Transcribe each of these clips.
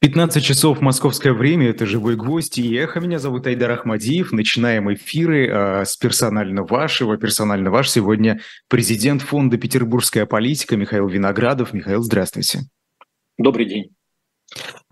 15 часов московское время, это «Живой гвоздь» и «Эхо». Меня зовут Айдар Ахмадиев. Начинаем эфиры э, с персонально вашего. Персонально ваш сегодня президент фонда «Петербургская политика» Михаил Виноградов. Михаил, здравствуйте. Добрый день.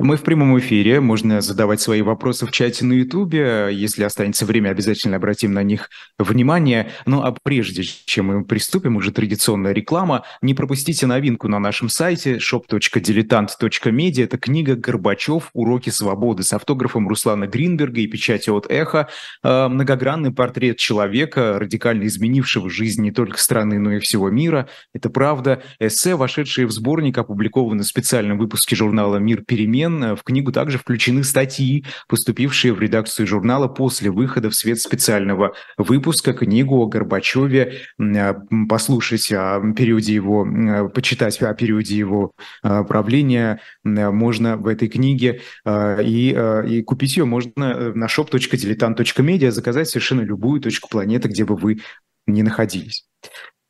Мы в прямом эфире, можно задавать свои вопросы в чате на Ютубе. Если останется время, обязательно обратим на них внимание. Ну а прежде чем мы приступим, уже традиционная реклама, не пропустите новинку на нашем сайте shop.diletant.media. Это книга «Горбачев. Уроки свободы» с автографом Руслана Гринберга и печатью от «Эхо». А, многогранный портрет человека, радикально изменившего жизнь не только страны, но и всего мира. Это правда. Эссе, вошедшие в сборник, опубликованы в специальном выпуске журнала «Мир перемен э, в книгу также включены статьи, поступившие в редакцию журнала после выхода в свет специального выпуска. Книгу о Горбачеве э, послушать о периоде его, э, почитать о периоде его правления можно в этой книге. И, и купить ее можно на shop.diletant.media, заказать совершенно любую точку планеты, где бы вы не находились.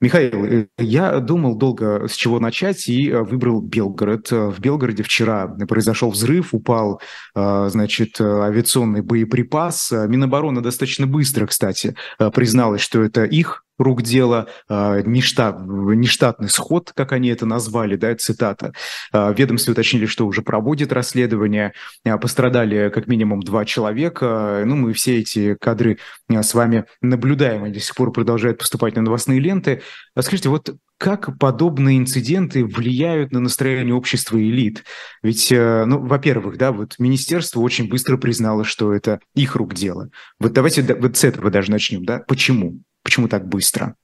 Михаил, э, я думал долго, с чего начать, и э, выбрал Белгород. Э, в Белгороде вчера произошел взрыв, упал, значит, авиационный боеприпас. Минобороны достаточно быстро, кстати, призналась, что это их рук дело, а, нештат, нештатный сход, как они это назвали, да, цитата. А, ведомстве уточнили, что уже проводит расследование, а, пострадали как минимум два человека, ну, мы все эти кадры с вами наблюдаем, они до сих пор продолжают поступать на новостные ленты. Скажите, вот как подобные инциденты влияют на настроение общества и элит? Ведь, э, ну, во-первых, да, вот министерство очень быстро признало, что это их рук дело. Вот давайте вот с этого даже начнем, да? Почему? Почему так быстро?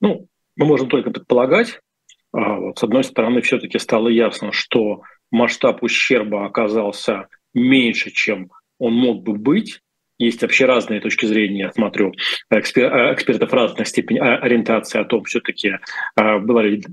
Ну, мы можем только предполагать. А, с одной стороны, все-таки стало ясно, что масштаб ущерба оказался меньше, чем он мог бы быть есть вообще разные точки зрения, я смотрю, экспер, э, экспертов разных степеней ориентации о том, все-таки э, была ли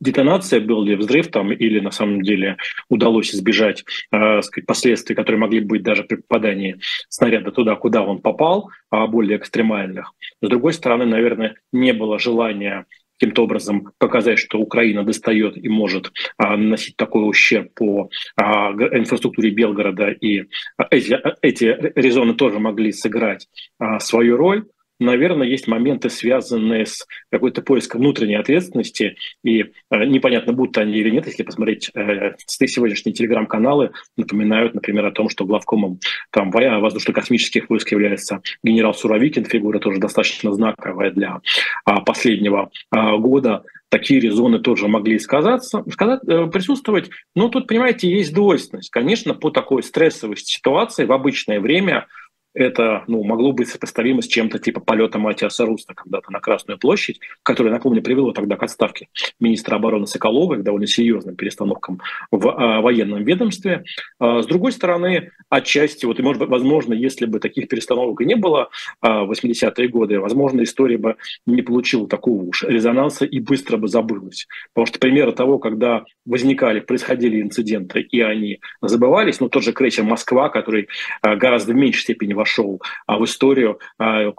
детонация, был ли взрыв там, или на самом деле удалось избежать э, сказать, последствий, которые могли быть даже при попадании снаряда туда, куда он попал, а более экстремальных. С другой стороны, наверное, не было желания каким-то образом показать, что Украина достает и может а, наносить такой ущерб по а, инфраструктуре Белгорода, и эти, эти резоны тоже могли сыграть а, свою роль наверное, есть моменты, связанные с какой-то поиском внутренней ответственности, и э, непонятно, будут они или нет, если посмотреть э, сегодняшние телеграм-каналы, напоминают, например, о том, что главкомом там, воздушно-космических войск является генерал Суровикин, фигура тоже достаточно знаковая для а, последнего а, года, такие резоны тоже могли сказаться, сказать, э, присутствовать. Но тут, понимаете, есть двойственность. Конечно, по такой стрессовой ситуации в обычное время это ну, могло быть сопоставимо с чем-то типа полета Матиаса Руста когда-то на Красную площадь, которое, напомню, привело тогда к отставке министра обороны Соколова, к довольно серьезным перестановкам в а, военном ведомстве. А, с другой стороны, отчасти, вот, может возможно, если бы таких перестановок и не было а, в 80-е годы, возможно, история бы не получила такого уж резонанса и быстро бы забылась. Потому что примеры того, когда возникали, происходили инциденты, и они забывались, ну, тот же крейсер «Москва», который а, гораздо в меньшей степени вошел а, в историю, а, э,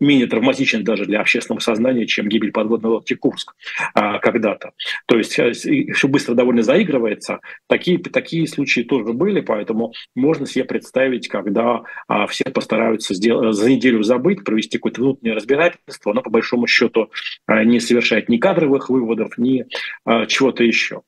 менее травматичен даже для общественного сознания, чем гибель подводной лодки «Курск» а, когда-то. То есть э, все быстро довольно заигрывается. Такие, такие случаи тоже были, поэтому можно себе представить, когда все постараются сделать, за неделю забыть, провести какое-то внутреннее разбирательство, но по большому счету не совершать ни кадровых выводов, ни чего-то еще.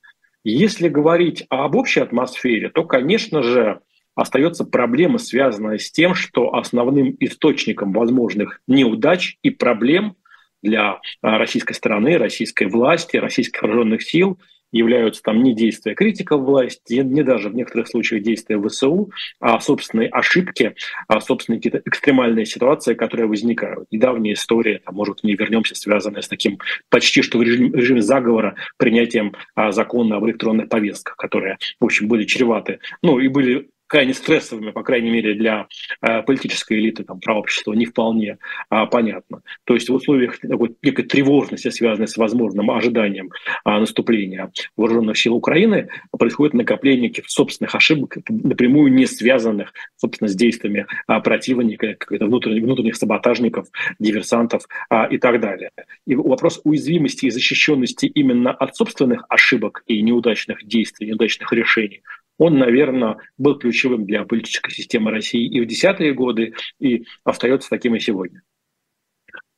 Если говорить об общей атмосфере, то, конечно же, остается проблема, связанная с тем, что основным источником возможных неудач и проблем для а, российской стороны, российской власти, российских вооруженных сил являются там не действия критиков власти, не даже в некоторых случаях действия ВСУ, а собственные ошибки, а собственные какие-то экстремальные ситуации, которые возникают. Недавняя история, там, может, не вернемся, связанная с таким почти что в режиме, режиме заговора принятием а, закона об электронных повестках, которые, в общем, были чреваты, ну и были крайне стрессовыми, по крайней мере, для э, политической элиты там, правообщества, не вполне э, понятно. То есть в условиях такой некой тревожности, связанной с возможным ожиданием э, наступления вооруженных сил Украины, происходит накопление каких-то собственных ошибок, напрямую не связанных, собственно, с действиями э, противника, внутренних, внутренних саботажников, диверсантов э, и так далее. И вопрос уязвимости и защищенности именно от собственных ошибок и неудачных действий, неудачных решений – он, наверное, был ключевым для политической системы России и в десятые годы, и остается таким и сегодня.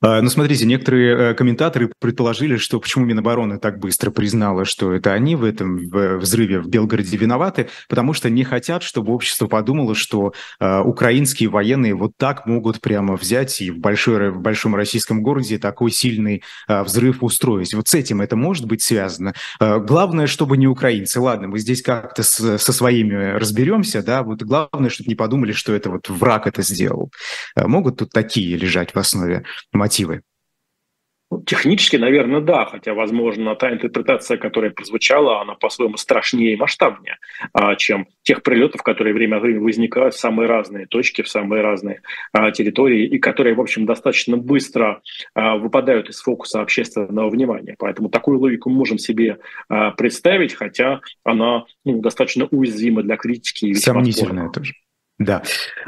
А, ну, смотрите, некоторые э, комментаторы предположили, что почему Минобороны так быстро признала, что это они в этом взрыве в Белгороде виноваты, потому что не хотят, чтобы общество подумало, что э, украинские военные вот так могут прямо взять и в, большой, в большом российском городе такой сильный э, взрыв устроить. Вот с этим это может быть связано. Э, главное, чтобы не украинцы. Ладно, мы здесь как-то со своими разберемся, да, вот главное, чтобы не подумали, что это вот враг это сделал. Э, могут тут такие лежать в основе мотивы? Ну, технически, наверное, да, хотя, возможно, та интерпретация, которая прозвучала, она по-своему страшнее и масштабнее, а, чем тех прилетов, которые время от времени возникают в самые разные точки, в самые разные а, территории, и которые, в общем, достаточно быстро а, выпадают из фокуса общественного внимания. Поэтому такую логику мы можем себе представить, хотя она ну, достаточно уязвима для критики. Сомнительная тоже. Да.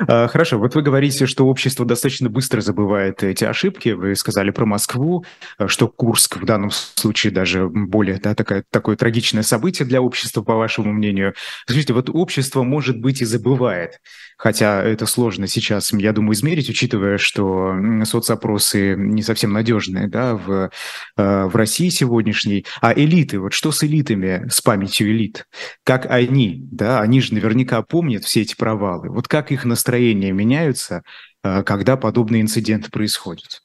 А, хорошо, вот вы говорите, что общество достаточно быстро забывает эти ошибки. Вы сказали про Москву, а, что Курск в данном случае даже более да, такое, такое трагичное событие для общества, по вашему мнению. Скажите, вот общество, может быть, и забывает, хотя это сложно сейчас, я думаю, измерить, учитывая, что соцопросы не совсем надежные да, в, а, в России сегодняшней. А элиты, вот что с элитами, с памятью элит? Как они, да, они же наверняка помнят все эти провалы. Как их настроения меняются, э, когда подобные инциденты происходят?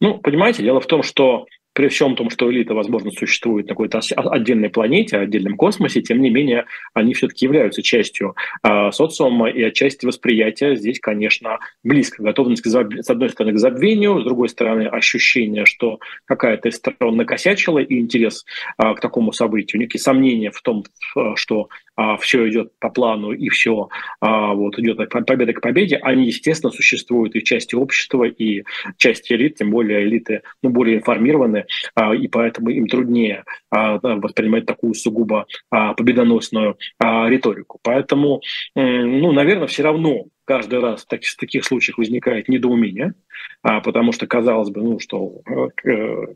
Ну, понимаете, дело в том, что при всем том, что элита, возможно, существует на какой-то отдельной планете, отдельном космосе, тем не менее, они все-таки являются частью э, социума и отчасти восприятия здесь, конечно, близко. Готовность, с одной стороны, к забвению, с другой стороны, ощущение, что какая-то из сторон накосячила, и интерес э, к такому событию, некие сомнения в том, что все идет по плану и все а, вот идет от победы к победе, они, естественно, существуют и в части общества, и части элит, тем более элиты ну, более информированы, а, и поэтому им труднее а, воспринимать такую сугубо а, победоносную а, риторику. Поэтому, ну, наверное, все равно каждый раз в таких, в таких случаях возникает недоумение, а, потому что казалось бы, ну, что э,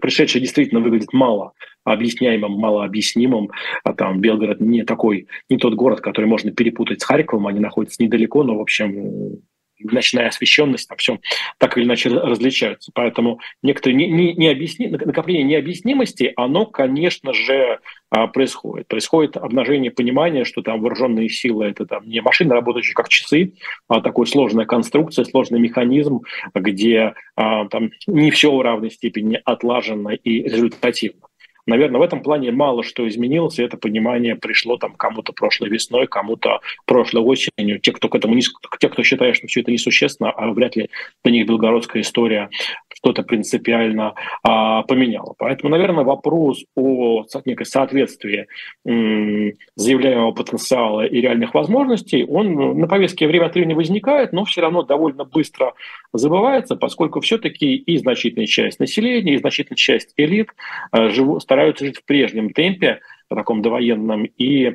пришедший действительно выглядит мало объясняемым, мало объяснимым. А там Белгород не такой, не тот город, который можно перепутать с Харьковом, они находятся недалеко, но, в общем, ночная освещенность, там все так или иначе различаются. Поэтому некоторые не, не, не объясни, накопление необъяснимости, оно, конечно же, а, происходит. Происходит обнажение понимания, что там вооруженные силы это там не машины, работающие как часы, а такой сложная конструкция, сложный механизм, где а, там не все в равной степени отлажено и результативно. Наверное, в этом плане мало что изменилось, и это понимание пришло там кому-то прошлой весной, кому-то прошлой осенью. Те, кто к этому не, те, кто считает, что все это несущественно, а вряд ли для них белгородская история что-то принципиально а, поменяла. Поэтому, наверное, вопрос о некой соответствии м, заявляемого потенциала и реальных возможностей, он на повестке время от времени возникает, но все равно довольно быстро забывается, поскольку все-таки и значительная часть населения, и значительная часть элит а, живут, стараются жить в прежнем темпе, таком довоенном, и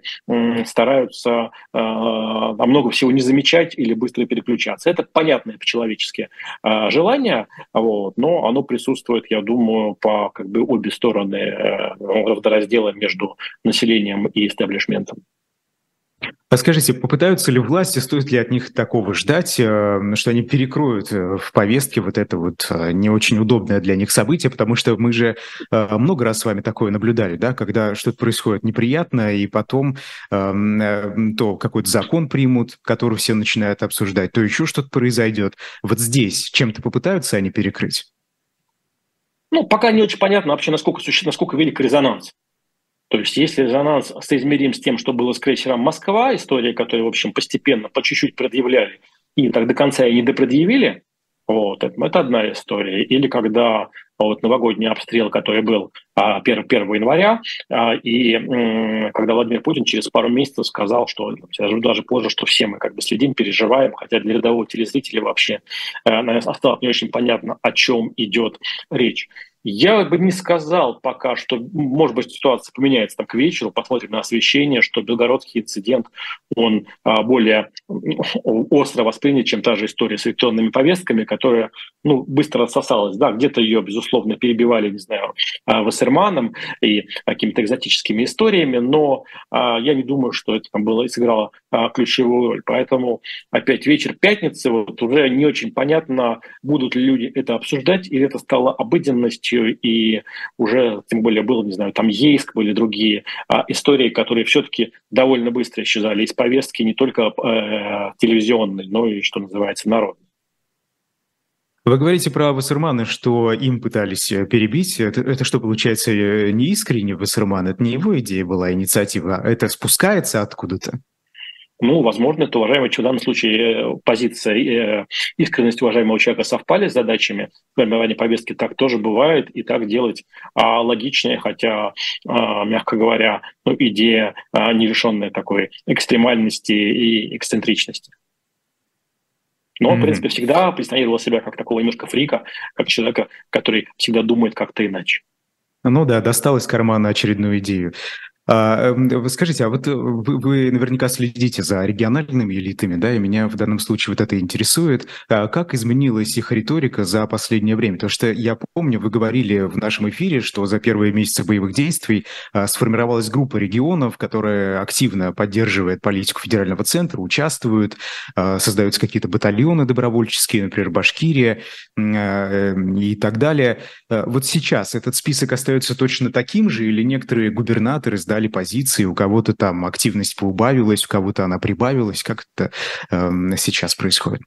стараются э, много всего не замечать или быстро переключаться. Это понятное по-человечески э, желание, вот, но оно присутствует, я думаю, по как бы обе стороны э, раздела между населением и истеблишментом. А скажите, попытаются ли власти, стоит ли от них такого ждать, э, что они перекроют э, в повестке вот это вот э, не очень удобное для них событие, потому что мы же много раз с вами такое наблюдали, да, когда что-то происходит неприятно, и потом эм, то какой-то закон примут, который все начинают обсуждать, то еще что-то произойдет. Вот здесь чем-то попытаются они перекрыть? Ну, пока не очень понятно вообще, насколько, насколько велик резонанс. То есть если резонанс соизмерим с тем, что было с крейсером «Москва», история, которую, в общем, постепенно, по чуть-чуть предъявляли, и так до конца и не допредъявили, вот, это, это одна история. Или когда вот новогодний обстрел, который был 1, 1 января, и когда Владимир Путин через пару месяцев сказал, что даже, даже позже, что все мы как бы следим, переживаем, хотя для рядового телезрителя вообще наверное, осталось не очень понятно, о чем идет речь. Я бы не сказал пока, что, может быть, ситуация поменяется там к вечеру, посмотрим на освещение, что белгородский инцидент, он а, более остро воспринят, чем та же история с электронными повестками, которая, ну, быстро рассосалась, да, где-то ее, безусловно, перебивали, не знаю, а, Вассерманом и какими-то экзотическими историями, но а, я не думаю, что это там было и сыграло а, ключевую роль. Поэтому опять вечер пятницы, вот уже не очень понятно, будут ли люди это обсуждать, или это стало обыденностью, и уже, тем более, был, не знаю, там Ейск, были другие а, истории, которые все-таки довольно быстро исчезали из повестки не только э, телевизионной, но и, что называется, народной. Вы говорите про Вассермана, что им пытались э, перебить. Это, это что, получается, э, не искренне Вассерман? Это не его идея была, инициатива. Это спускается откуда-то? Ну, возможно, это, уважаемый, в данном случае э, позиция э, искренность уважаемого человека совпали с задачами формирования повестки. Так тоже бывает, и так делать а, логичнее, хотя, а, мягко говоря, ну, идея а, не лишенная такой экстремальности и эксцентричности. Но, mm-hmm. в принципе, всегда позиционировал себя как такого немножко фрика, как человека, который всегда думает как-то иначе. Ну да, достал из кармана очередную идею. А, эм, скажите, а вот э, вы, вы наверняка следите за региональными элитами, да, и меня в данном случае вот это интересует. А как изменилась их риторика за последнее время? Потому что я помню, вы говорили в нашем эфире, что за первые месяцы боевых действий а, сформировалась группа регионов, которая активно поддерживает политику федерального центра, участвуют, создаются какие-то батальоны добровольческие, например, Башкирия эм, и так далее. Вот сейчас этот список остается точно таким же или некоторые губернаторы сдали дали позиции, у кого-то там активность поубавилась, у кого-то она прибавилась. Как это э, сейчас происходит?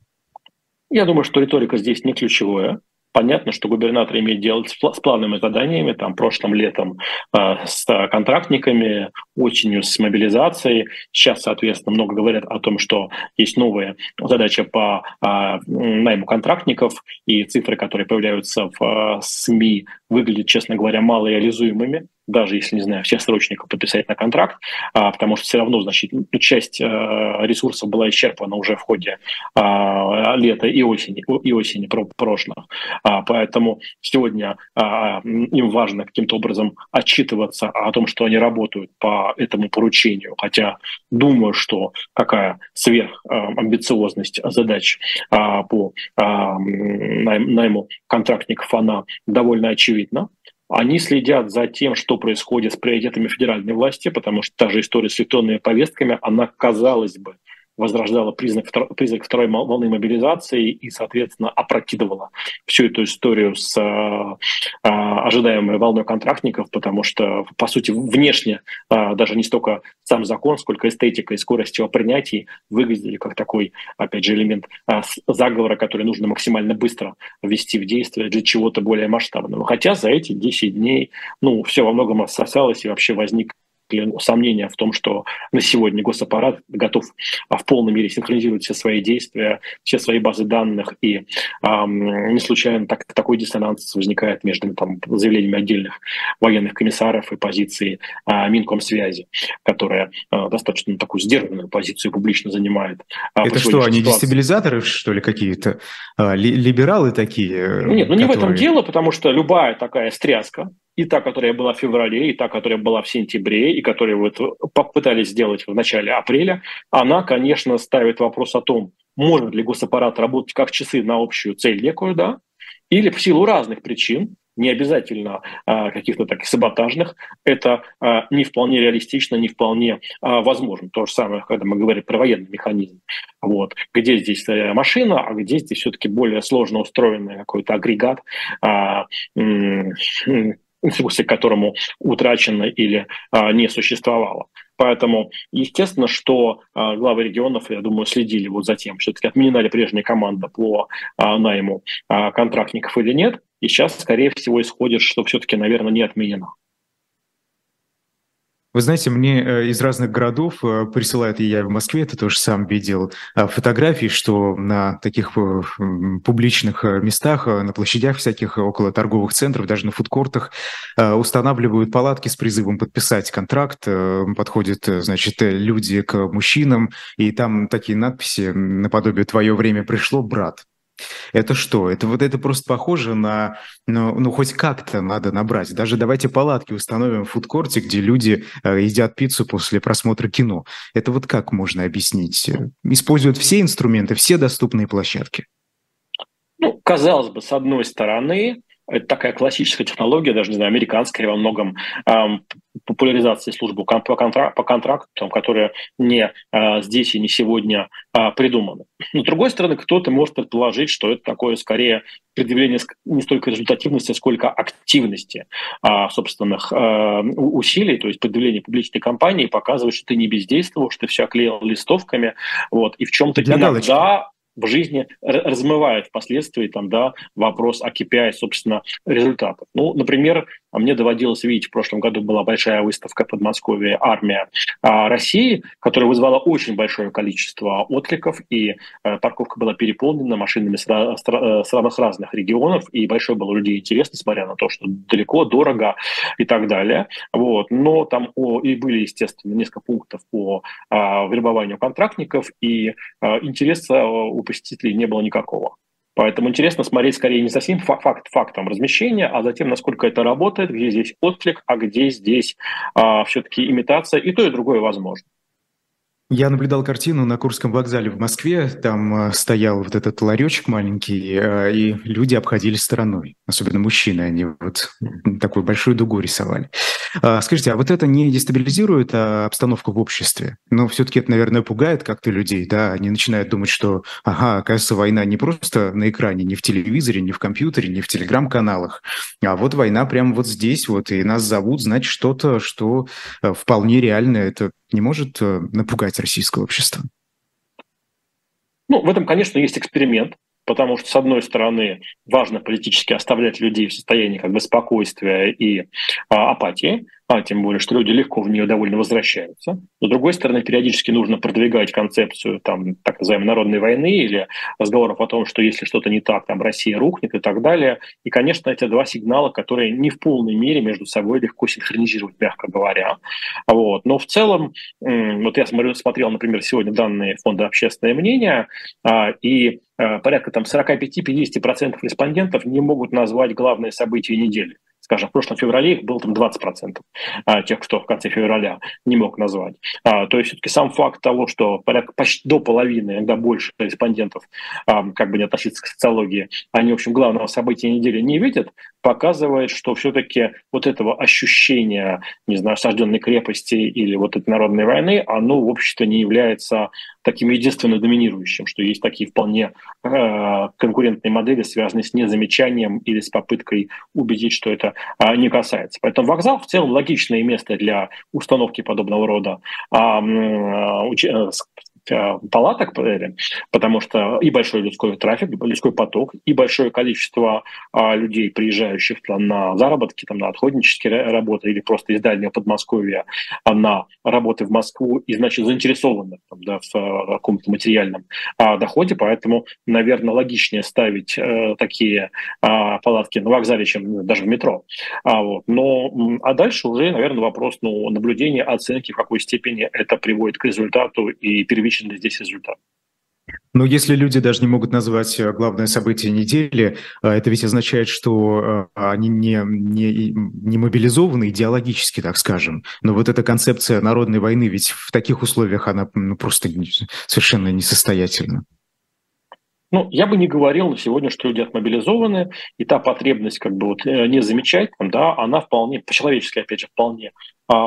Я думаю, что риторика здесь не ключевая. Понятно, что губернатор имеет дело с плановыми заданиями, там, прошлым летом э, с контрактниками, осенью с мобилизацией. Сейчас, соответственно, много говорят о том, что есть новая задача по э, найму контрактников, и цифры, которые появляются в э, СМИ, выглядят, честно говоря, малореализуемыми даже если, не знаю, всех срочников подписать на контракт, а, потому что все равно, значит, часть а, ресурсов была исчерпана уже в ходе а, лета и осени, и осени прошлых. А, поэтому сегодня а, им важно каким-то образом отчитываться о том, что они работают по этому поручению, хотя думаю, что какая сверхамбициозность задач а, по а, найму контрактников, она довольно очевидна. Они следят за тем, что происходит с приоритетами федеральной власти, потому что та же история с электронными повестками, она, казалось бы, возрождала признак, признак второй волны мобилизации и, соответственно, опрокидывала всю эту историю с а, а, ожидаемой волной контрактников, потому что, по сути, внешне а, даже не столько сам закон, сколько эстетика и скорость его принятия выглядели как такой, опять же, элемент а, заговора, который нужно максимально быстро ввести в действие для чего-то более масштабного. Хотя за эти 10 дней, ну, все во многом рассосалось и вообще возник сомнения в том, что на сегодня госаппарат готов а, в полной мере синхронизировать все свои действия, все свои базы данных, и эм, не случайно так, такой диссонанс возникает между там, заявлениями отдельных военных комиссаров и позицией э, Минкомсвязи, которая э, достаточно такую сдержанную позицию публично занимает. Э, Это что, они ситуации. дестабилизаторы, что ли, какие-то? Э, либералы такие? Нет, ну которые... не в этом дело, потому что любая такая стряска, и та, которая была в феврале, и та, которая была в сентябре, и которую вот попытались сделать в начале апреля, она, конечно, ставит вопрос о том, может ли госаппарат работать как часы на общую цель некую, да, или в силу разных причин, не обязательно а, каких-то таких саботажных, это а, не вполне реалистично, не вполне а, возможно. То же самое, когда мы говорим про военный механизм. Вот. Где здесь э, машина, а где здесь все-таки более сложно устроенный какой-то агрегат, а, инструкции к которому утрачено или а, не существовало. Поэтому, естественно, что а, главы регионов, я думаю, следили вот за тем, все-таки отменена ли прежняя команда по а, найму а, контрактников или нет. И сейчас, скорее всего, исходит, что все-таки, наверное, не отменена. Вы знаете, мне э, из разных городов э, присылают, и я в Москве это тоже сам видел, э, фотографии, что на таких публичных местах, на площадях всяких, около торговых центров, даже на фудкортах устанавливают палатки с призывом подписать контракт. Подходят, значит, люди к мужчинам, и там такие надписи наподобие «Твое время пришло, брат». Это что? Это вот это просто похоже на, ну, ну хоть как-то надо набрать. Даже давайте палатки установим в фудкорте, где люди э, едят пиццу после просмотра кино. Это вот как можно объяснить? Используют все инструменты, все доступные площадки. Ну, казалось бы, с одной стороны, это такая классическая технология, даже, не знаю, американская во многом, эм, популяризации службы по, контрак по контрактам, которая не э, здесь и не сегодня э, придумана. Но, с другой стороны, кто-то может предположить, что это такое скорее предъявление не столько результативности, сколько активности э, собственных э, усилий, то есть предъявление публичной кампании показывает, что ты не бездействовал, что ты все оклеил листовками, вот, и в чем-то иногда... Галочки в жизни размывает впоследствии там, да, вопрос о KPI, собственно, результатов. Ну, например, а мне доводилось видеть, в прошлом году была большая выставка в Подмосковье «Армия а, России», которая вызвала очень большое количество откликов, и э, парковка была переполнена машинами с э, самых разных регионов, и большое было людей интересно, несмотря на то, что далеко, дорого и так далее. Вот. Но там о, и были, естественно, несколько пунктов по а, вербованию контрактников, и а, интереса у посетителей не было никакого. Поэтому интересно смотреть скорее не за самим факт, фактом размещения, а за тем, насколько это работает, где здесь отклик, а где здесь а, все-таки имитация, и то, и другое возможно. Я наблюдал картину на Курском вокзале в Москве. Там э, стоял вот этот ларечек маленький, э, и люди обходили стороной. Особенно мужчины, они вот такую большую дугу рисовали. А, скажите, а вот это не дестабилизирует а, обстановку в обществе? Но все-таки это, наверное, пугает как-то людей, да? Они начинают думать, что, ага, оказывается, война не просто на экране, не в телевизоре, не в компьютере, не в телеграм-каналах, а вот война прямо вот здесь вот, и нас зовут, значит, что-то, что э, вполне реально. Это не может напугать российского общества? Ну, в этом, конечно, есть эксперимент, потому что, с одной стороны, важно политически оставлять людей в состоянии как бы спокойствия и а, апатии, а тем более, что люди легко в нее довольно возвращаются. С другой стороны, периодически нужно продвигать концепцию там, так называемой народной войны или разговоров о том, что если что-то не так, там Россия рухнет и так далее. И, конечно, эти два сигнала, которые не в полной мере между собой легко синхронизировать, мягко говоря. Вот. Но в целом, вот я смотрю, смотрел, например, сегодня данные фонда «Общественное мнение», а, и а, порядка там 45-50% респондентов не могут назвать главные события недели скажем, в прошлом феврале их было там 20% а, тех, кто в конце февраля не мог назвать. А, то есть все-таки сам факт того, что порядка почти до половины, иногда больше респондентов, как бы не относиться к социологии, они, в общем, главного события недели не видят, показывает, что все-таки вот этого ощущения, не знаю, осажденной крепости или вот этой народной войны, оно в обществе не является таким единственно доминирующим, что есть такие вполне э, конкурентные модели, связанные с незамечанием или с попыткой убедить, что это э, не касается. Поэтому вокзал в целом логичное место для установки подобного рода э, э, палаток, потому что и большой людской трафик, людской поток, и большое количество а, людей, приезжающих на заработки, там, на отходнические работы или просто из дальнего Подмосковья а, на работы в Москву и, значит, заинтересованных там, да, в а, каком-то материальном а, доходе, поэтому, наверное, логичнее ставить такие палатки на вокзале, чем даже в метро. А, вот. Но, а дальше уже, наверное, вопрос ну, наблюдения, оценки, в какой степени это приводит к результату и первичному ли здесь результат. Но если люди даже не могут назвать э, главное событие недели, э, это ведь означает, что э, они не, не, не мобилизованы идеологически, так скажем. Но вот эта концепция народной войны, ведь в таких условиях она ну, просто совершенно несостоятельна. Ну, я бы не говорил на сегодня, что люди отмобилизованы, и та потребность как бы вот не замечать, там, да, она вполне, по-человечески, опять же, вполне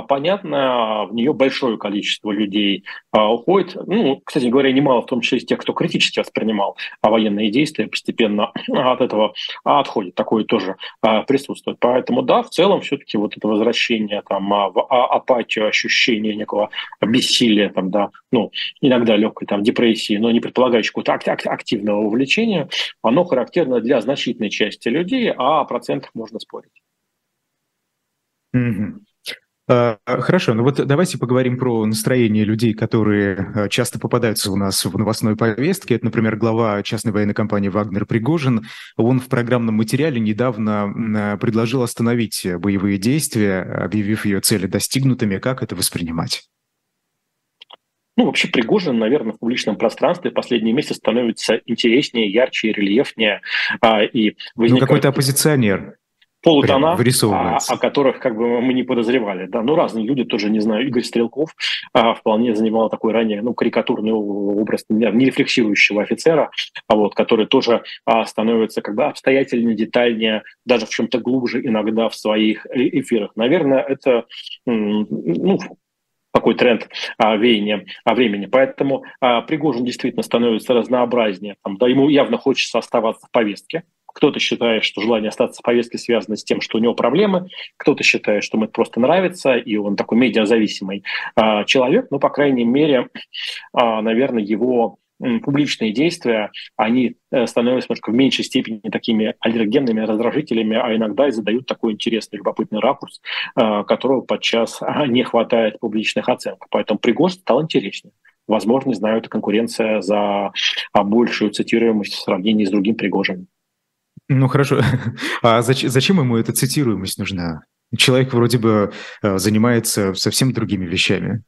понятно, в нее большое количество людей а, уходит. Ну, кстати говоря, немало, в том числе из тех, кто критически воспринимал а, военные действия, постепенно от этого отходит. Такое тоже присутствует. Поэтому, да, в целом все-таки вот это возвращение там, в апатию, ощущение некого бессилия, там, да, ну, иногда легкой там, депрессии, но не предполагающей какого-то активного увлечения, оно характерно для значительной части людей, а о процентах можно спорить. Mm-hmm. А, хорошо, ну вот давайте поговорим про настроение людей, которые а, часто попадаются у нас в новостной повестке. Это, например, глава частной военной компании «Вагнер» Пригожин. Он в программном материале недавно предложил остановить боевые действия, объявив ее цели достигнутыми. Как это воспринимать? Ну, вообще Пригожин, наверное, в публичном пространстве в последние месяцы становится интереснее, ярче, рельефнее. А, и возникает... Ну, какой-то оппозиционер полутона, о, о которых как бы мы не подозревали. Да? Ну, разные люди, тоже, не знаю, Игорь Стрелков а, вполне занимал такой ранее, ну, карикатурный образ нерефлексирующего офицера, а вот, который тоже а, становится как бы обстоятельнее, детальнее, даже в чем-то глубже иногда в своих э, эфирах. Наверное, это ну, такой тренд а, веяния а, времени. Поэтому а, Пригожин действительно становится разнообразнее. Там, да, ему явно хочется оставаться в повестке. Кто-то считает, что желание остаться в повестке связано с тем, что у него проблемы. Кто-то считает, что ему это просто нравится, и он такой медиазависимый а, человек. Но, по крайней мере, а, наверное, его публичные действия, они э, становятся немножко в меньшей степени такими аллергенными раздражителями, а иногда и задают такой интересный, любопытный ракурс, э, которого подчас не хватает публичных оценок. Поэтому Пригожин стал интереснее. Возможно, не знаю, это конкуренция за а, большую цитируемость в сравнении с другим Пригожиным. Ну хорошо. А зачем, зачем ему эта цитируемость нужна? Человек вроде бы э, занимается совсем другими вещами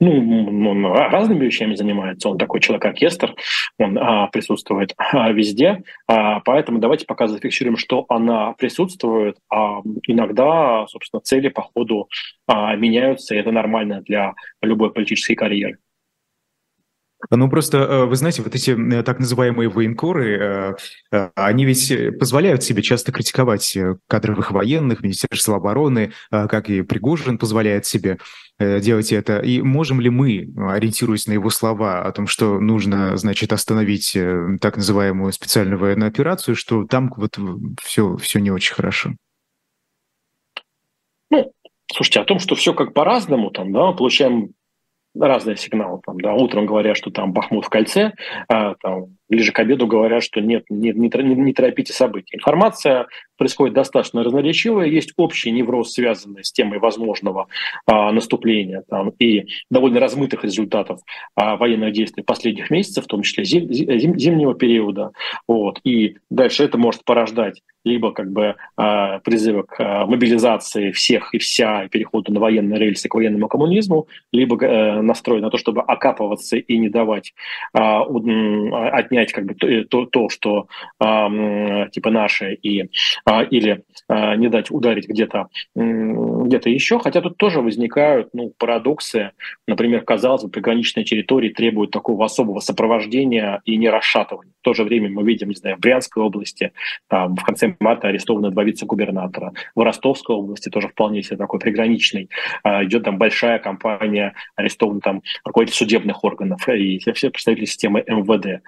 ну, он разными вещами занимается, он такой человек-оркестр, он а, присутствует а, везде, а, поэтому давайте пока зафиксируем, что она присутствует, а иногда, собственно, цели по ходу а, меняются, и это нормально для любой политической карьеры. Ну, просто, э, вы знаете, вот эти э, так называемые военкоры, э, они ведь позволяют себе часто критиковать кадровых военных, Министерство обороны, как и Пригожин позволяет себе делать это. И можем ли мы, ориентируясь на его слова о том, что нужно, значит, остановить так называемую специальную военную операцию, что там вот все, все не очень хорошо? Ну, слушайте, о том, что все как по-разному, там, да, получаем разные сигналы. Там, да, утром говорят, что там Бахмут в кольце, а, там, ближе к обеду говорят, что нет, не, не, не, торопите события. Информация происходит достаточно разноречивая, есть общий невроз, связанный с темой возможного а, наступления там, и довольно размытых результатов а, военных действий последних месяцев, в том числе зим, зим, зимнего периода. Вот. И дальше это может порождать либо как бы э, призывы к э, мобилизации всех и вся, и переходу на военные рельсы к военному коммунизму, либо э, настрой на то, чтобы окапываться и не давать, э, отнять как бы то, то, то что э, типа наше, и, э, или э, не дать ударить где-то э, где-то еще. Хотя тут тоже возникают ну, парадоксы. Например, казалось бы, приграничные территории требуют такого особого сопровождения и не расшатывания. В то же время мы видим, не знаю, в Брянской области, там, в конце марта арестованы два вице-губернатора. В Ростовской области тоже вполне себе такой приграничный. А, идет там большая кампания, арестованы там руководители судебных органов и все представители системы МВД.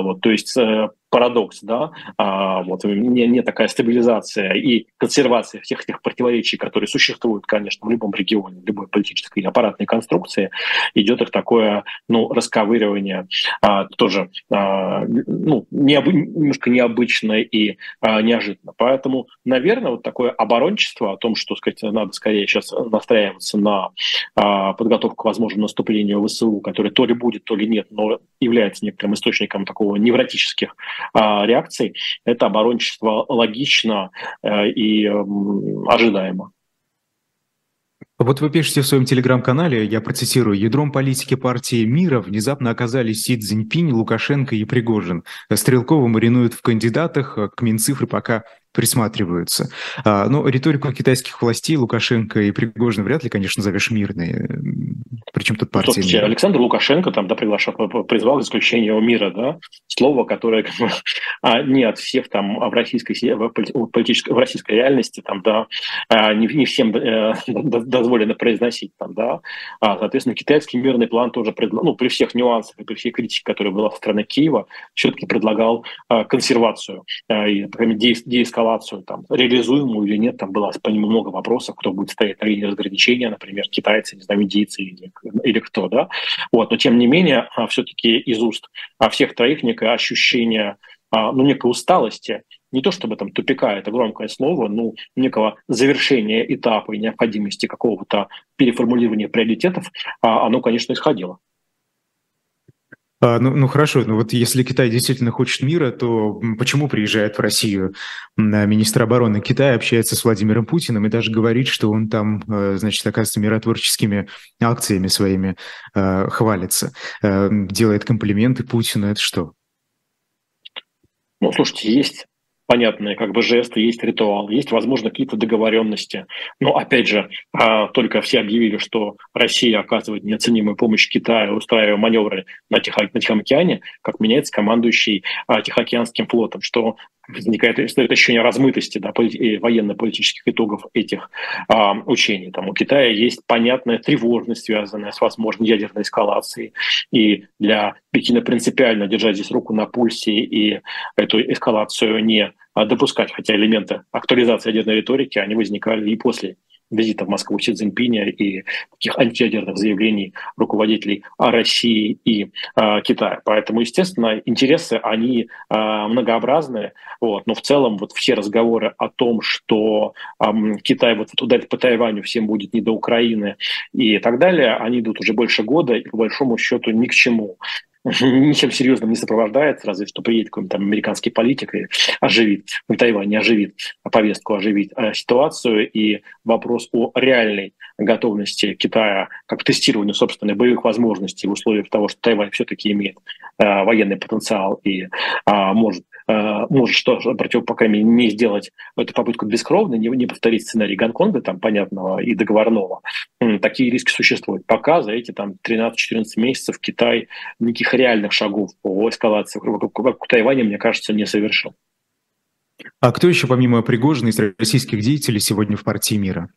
Вот, то есть э, парадокс, да, а, вот не, не такая стабилизация и консервация всех тех противоречий, которые существуют, конечно, в любом регионе, в любой политической и аппаратной конструкции, идет их такое, ну, расковыривание а, тоже, а, ну, необ, немножко необычное и а, неожиданно. Поэтому, наверное, вот такое оборончество о том, что, сказать, надо скорее сейчас настраиваться на а, подготовку к возможному наступлению ВСУ, которое то ли будет, то ли нет, но является некоторым источником такого невротических реакций, это оборончество логично э, и ожидаемо. Вот вы пишете в своем телеграм-канале, я процитирую, «Ядром политики партии мира внезапно оказались Си Цзиньпинь, Лукашенко и Пригожин. Стрелкова маринуют в кандидатах, к Минцифры пока присматриваются. А, но риторику китайских властей Лукашенко и Пригожин вряд ли, конечно, зовешь мирной. Причем тут партия Слушайте, мира. Александр Лукашенко там да, приглашал, призвал к исключению мира, да, слово, которое как бы, а, не от всех там в российской, в политической, в российской реальности там, да, а, не, не всем э, дозволено произносить там, да. А, соответственно, китайский мирный план тоже, предла... ну, при всех нюансах и при всей критике, которая была со стороны Киева, все-таки предлагал а, консервацию а, и, по крайней мере, деэскалацию, там, реализуемую или нет, там было по нему много вопросов, кто будет стоять на линии разграничения, например, китайцы, не знаю, индийцы или, или кто, да. Вот, но тем не менее, а, все-таки из уст а, всех троих некое ощущение, а, ну, некой усталости не то чтобы там тупика, это громкое слово, ну, некого завершения этапа и необходимости какого-то переформулирования приоритетов, оно, конечно, исходило. А, ну, ну хорошо, ну вот если Китай действительно хочет мира, то почему приезжает в Россию министр обороны Китая, общается с Владимиром Путиным и даже говорит, что он там, э, значит, оказывается, миротворческими акциями своими э, хвалится, э, делает комплименты Путину, это что? Ну, слушайте, есть понятные как бы жесты, есть ритуал, есть, возможно, какие-то договоренности. Но, опять же, а, только все объявили, что Россия оказывает неоценимую помощь Китаю, устраивая маневры на, Тихо, на Тихом океане, как меняется командующий а, Тихоокеанским флотом, что возникает ощущение размытости да, военно-политических итогов этих а, учений. Там у Китая есть понятная тревожность, связанная с возможной ядерной эскалацией. И для Пекина принципиально держать здесь руку на пульсе и эту эскалацию не допускать, хотя элементы актуализации ядерной риторики, они возникали и после визита в Москву Си Цзиньпиня и таких антиядерных заявлений руководителей России и э, Китая. Поэтому, естественно, интересы, они э, многообразные. Вот. Но в целом вот все разговоры о том, что э, Китай вот, вот ударит по Тайваню, всем будет не до Украины и так далее, они идут уже больше года и по большому счету ни к чему. Ничем серьезным не сопровождается, разве что приедет какой-нибудь там американский политик и оживит, в Тайване оживит повестку, оживит э, ситуацию. И вопрос о реальной готовности Китая как тестированию собственных боевых возможностей в условиях того, что Тайвань все-таки имеет э, военный потенциал и э, может может что против, не сделать эту попытку бескровно, не, не повторить сценарий Гонконга, там, понятного и договорного, такие риски существуют. Пока за эти там 13-14 месяцев Китай никаких реальных шагов по эскалации вокруг Тайваня, мне кажется, не совершил. А кто еще, помимо Пригожина, из российских деятелей сегодня в партии мира?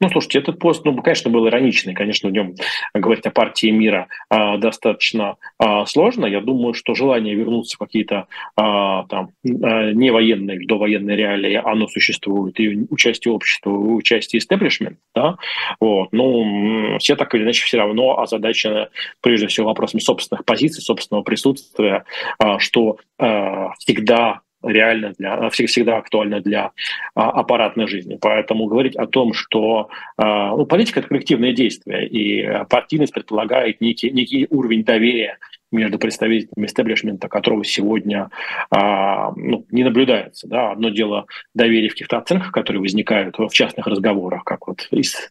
Ну, слушайте, этот пост, ну, конечно, был ироничный. Конечно, в нем говорить о партии мира а, достаточно а, сложно. Я думаю, что желание вернуться в какие-то а, там а, не военные, довоенные реалии, оно существует. И участие общества, и участие истеблишмента, да, вот. Ну, все так или иначе все равно озадачены, прежде всего, вопросами собственных позиций, собственного присутствия, а, что а, всегда реально для, всегда актуально для а, аппаратной жизни. Поэтому говорить о том, что а, ну, политика – это коллективное действие, и партийность предполагает некий, некий уровень доверия между представителями истеблишмента, которого сегодня а, ну, не наблюдается. Да? Одно дело доверие в каких-то оценках, которые возникают в частных разговорах, как вот из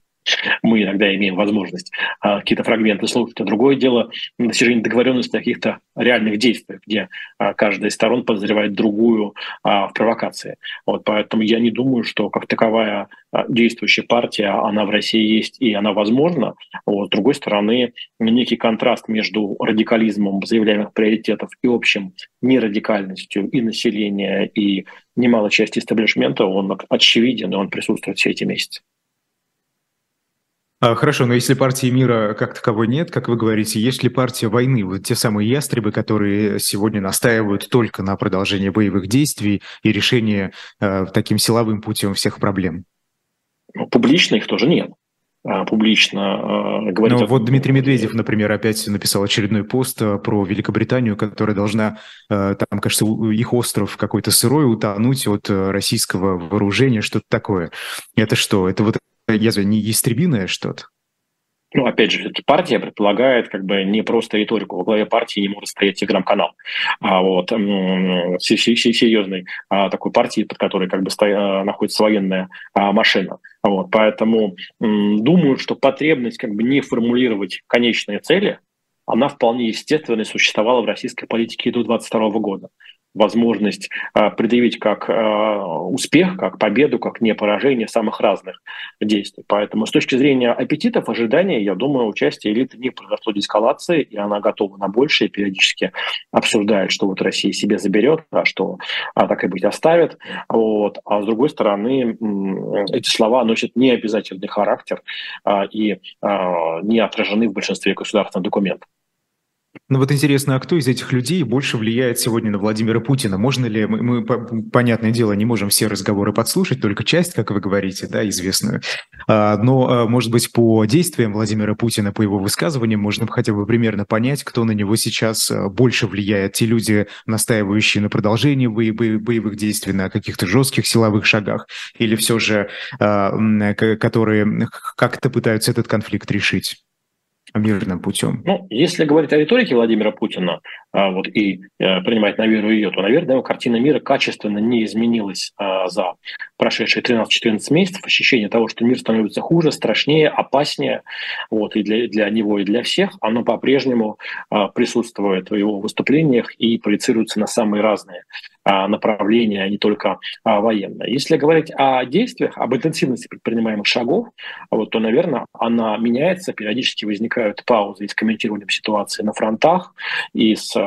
мы иногда имеем возможность а, какие-то фрагменты слушать. А другое дело достижение договоренности о каких-то реальных действиях, где а, каждая из сторон подозревает другую а, в провокации. Вот, поэтому я не думаю, что как таковая а, действующая партия, она в России есть и она возможна. Вот, с другой стороны, некий контраст между радикализмом заявляемых приоритетов и общим нерадикальностью и населения, и немалой части истеблишмента, он очевиден, и он присутствует все эти месяцы. А, хорошо, но если партии мира как таковой нет, как вы говорите, есть ли партия войны? Вот те самые ястребы, которые сегодня настаивают только на продолжении боевых действий и решении э, таким силовым путем всех проблем? Ну, публично их тоже нет публично э, говорить. Ну, вот Дмитрий Медведев, например, опять написал очередной пост э, про Великобританию, которая должна, э, там, кажется, их остров какой-то сырой утонуть от российского вооружения, что-то такое. Это что? Это вот язва не ястребиное что-то? Ну, опять же, все-таки партия предполагает как бы не просто риторику. Во главе партии не может стоять телеграм-канал. А вот серьезной а, такой партии, под которой как бы стоя, а, находится военная а, машина. Вот, поэтому думаю, что потребность как бы не формулировать конечные цели, она вполне естественно существовала в российской политике до 2022 года возможность а, предъявить как а, успех, как победу, как не поражение самых разных действий. Поэтому с точки зрения аппетитов, ожиданий, я думаю, участие элиты не произошло деэскалации, и она готова на большее, периодически обсуждает, что вот Россия себе заберет, а что а, так и быть оставит. Вот. А с другой стороны, эти слова носят необязательный характер а, и не отражены в большинстве государственных документов. Ну вот интересно, а кто из этих людей больше влияет сегодня на Владимира Путина? Можно ли, мы, мы понятное дело, не можем все разговоры подслушать, только часть, как вы говорите, да, известную. А, но, а, может быть, по действиям Владимира Путина, по его высказываниям, можно хотя бы примерно понять, кто на него сейчас а, больше влияет. Те люди, настаивающие на продолжении боевых действий, на каких-то жестких силовых шагах, или все же, которые как-то пытаются этот конфликт решить? Мирным путем? Ну, если говорить о риторике Владимира Путина, вот и а, принимать на веру ее, то, наверное, картина мира качественно не изменилась а, за прошедшие 13-14 месяцев. Ощущение того, что мир становится хуже, страшнее, опаснее, вот, и для, для него, и для всех, оно по-прежнему а, присутствует в его выступлениях и проецируется на самые разные а, направления, а не только а, военные. Если говорить о действиях, об интенсивности предпринимаемых шагов, вот, то, наверное, она меняется, периодически возникают паузы с комментированием ситуации на фронтах и с э,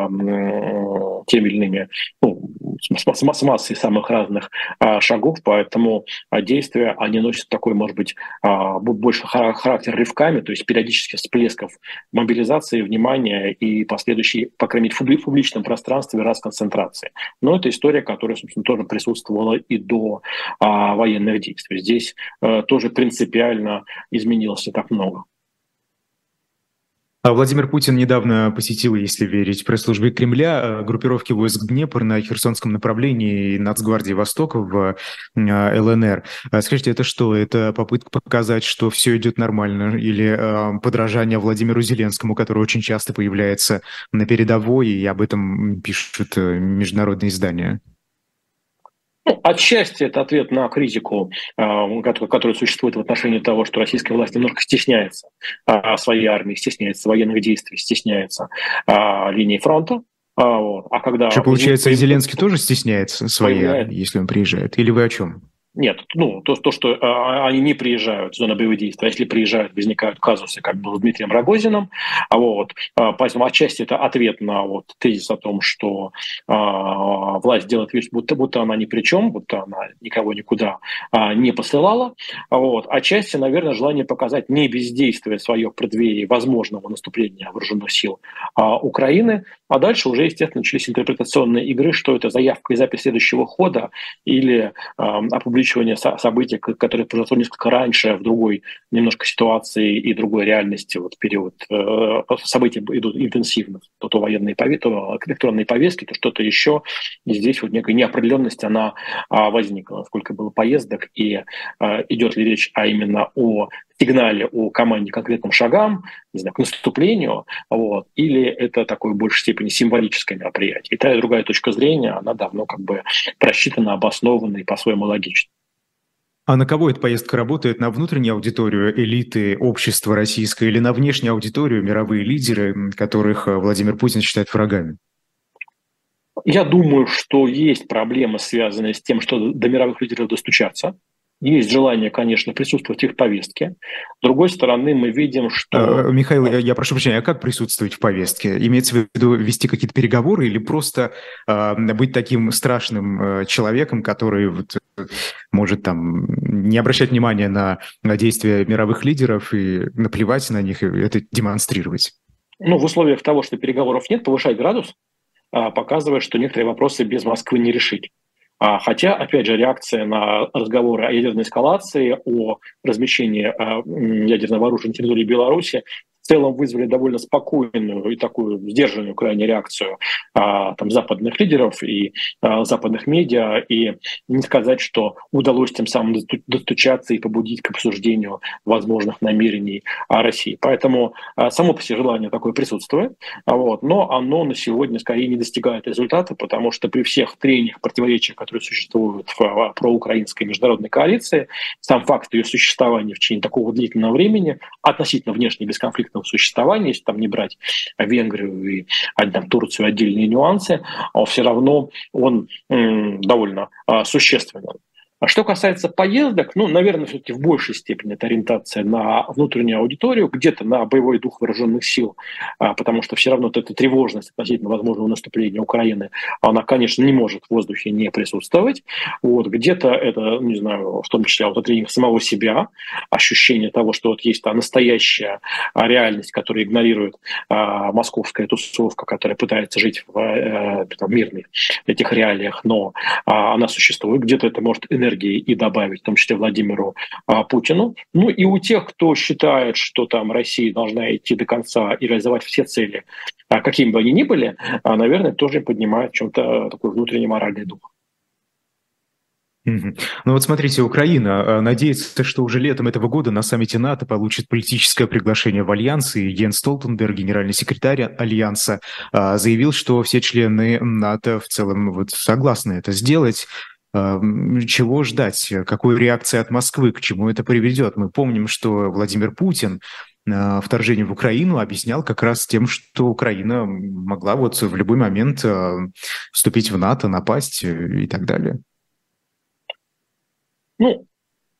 теми или иными, ну, с, с, массой самых разных а, шагов, поэтому а, действия, они носят такой, может быть, а, больше характер рывками, то есть периодически всплесков мобилизации, внимания и последующей, по крайней мере, в публичном пространстве раз концентрации. Но это история, которая, собственно, тоже присутствовала и до военных действий. Здесь а, тоже принципиально изменилось не так много. А Владимир Путин недавно посетил, если верить пресс-службе Кремля, э, группировки войск Днепр на Херсонском направлении Нацгвардии Востока в э, ЛНР. А скажите, это что? Это попытка показать, что все идет нормально? Или э, подражание Владимиру Зеленскому, который очень часто появляется на передовой, и об этом пишут международные издания? Ну, отчасти это ответ на критику, а, которая существует в отношении того, что российская власть немножко стесняется а, своей армии, стесняется военных действий, стесняется а, линии фронта. А когда... Что, получается, и Зеленский тоже стесняется своей армии, если он приезжает? Или вы о чем? Нет, ну, то, то что а, они не приезжают в зону боевых действий, а если приезжают, возникают казусы, как было с Дмитрием Рогозиным. А вот, а, поэтому отчасти это ответ на вот тезис о том, что а, власть делает вид, будто, будто она ни при чем, будто она никого никуда а, не посылала. А вот, отчасти, наверное, желание показать не бездействие свое в преддверии возможного наступления вооруженных сил а, Украины, а дальше уже, естественно, начались интерпретационные игры, что это заявка и запись следующего хода или а, опубликование преувеличивание событий, которые произошло несколько раньше, в другой немножко ситуации и другой реальности, вот период э, события идут интенсивно, то, то военные повестки, то электронные повестки, то что-то еще. И здесь вот некая неопределенность, она а, возникла. Сколько было поездок и а, идет ли речь а именно о сигнале о команде конкретным шагам, не знаю, к наступлению, вот, или это такое в большей степени символическое мероприятие. И та и другая точка зрения, она давно как бы просчитана, обоснована и по-своему логична. А на кого эта поездка работает? На внутреннюю аудиторию элиты общества российское или на внешнюю аудиторию мировые лидеры, которых э, Владимир Путин считает врагами? Я думаю, что есть проблемы, связанные с тем, что до мировых лидеров достучаться. Есть желание, конечно, присутствовать в их повестке. С другой стороны, мы видим, что... А, Михаил, я прошу прощения, а как присутствовать в повестке? Имеется в виду вести какие-то переговоры или просто э, быть таким страшным э, человеком, который вот, может там не обращать внимания на, на действия мировых лидеров и наплевать на них и это демонстрировать? Ну, в условиях того, что переговоров нет, повышать градус, показывает, что некоторые вопросы без Москвы не решить. А, хотя, опять же, реакция на разговоры о ядерной эскалации, о размещении а, ядерного оружия на территории Беларуси в целом вызвали довольно спокойную и такую сдержанную крайне реакцию а, там, западных лидеров и а, западных медиа, и не сказать, что удалось тем самым достучаться и побудить к обсуждению возможных намерений а, России. Поэтому а, само по себе желание такое присутствует, а, вот, но оно на сегодня скорее не достигает результата, потому что при всех трениях, противоречиях, которые существуют в а, проукраинской международной коалиции, сам факт ее существования в течение такого длительного времени относительно внешней бесконфликтной конфликтного существования, если там не брать Венгрию и там, Турцию отдельные нюансы, а все равно он довольно а, существенный. А что касается поездок, ну, наверное, все-таки в большей степени это ориентация на внутреннюю аудиторию, где-то на боевой дух вооруженных сил, а, потому что все равно вот эта тревожность относительно возможного наступления Украины, она, конечно, не может в воздухе не присутствовать. Вот, где-то это, не знаю, в том числе вот тренинг самого себя, ощущение того, что вот есть та настоящая а, реальность, которая игнорирует а, московская тусовка, которая пытается жить в а, там, мирных этих реалиях, но а, она существует. Где-то это может энергии и добавить, в том числе Владимиру а, Путину. Ну и у тех, кто считает, что там Россия должна идти до конца и реализовать все цели, а, какими бы они ни были, а, наверное, тоже поднимает чем-то такой внутренний моральный дух. Ну вот смотрите, Украина надеется, что уже летом этого года на саммите НАТО получит политическое приглашение в Альянс, и Йенс Столтенберг, генеральный секретарь Альянса, заявил, что все члены НАТО в целом вот согласны это сделать. Чего ждать? Какой реакции от Москвы? К чему это приведет? Мы помним, что Владимир Путин вторжение в Украину объяснял как раз тем, что Украина могла вот в любой момент вступить в НАТО, напасть и так далее. Ну,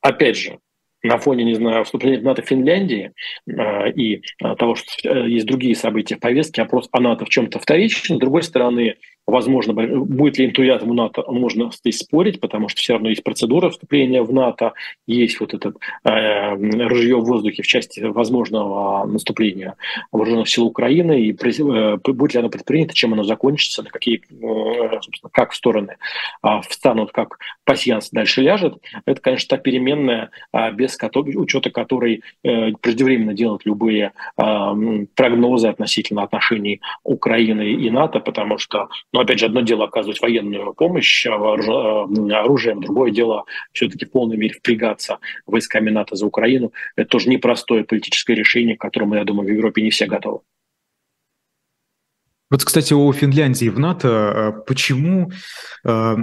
опять же, на фоне, не знаю, вступления в НАТО Финляндии э, и э, того, что э, есть другие события в повестке, опрос о НАТО в чем-то вторичен. С другой стороны, Возможно, будет ли энтузиазм у НАТО, можно здесь спорить, потому что все равно есть процедура вступления в НАТО, есть вот этот э, ружье в воздухе в части возможного наступления вооруженных сил Украины, и э, будет ли оно предпринято, чем оно закончится, на какие, э, собственно, как стороны э, встанут, как пассианс дальше ляжет. Это, конечно, та переменная, э, без учета которой э, преждевременно делать любые э, прогнозы относительно отношений Украины и НАТО, потому что но опять же, одно дело оказывать военную помощь а э, оружием, другое дело все-таки в полной мере впрягаться войсками НАТО за Украину. Это тоже непростое политическое решение, к которому, я думаю, в Европе не все готовы. Вот, кстати, о Финляндии в НАТО. А почему, а,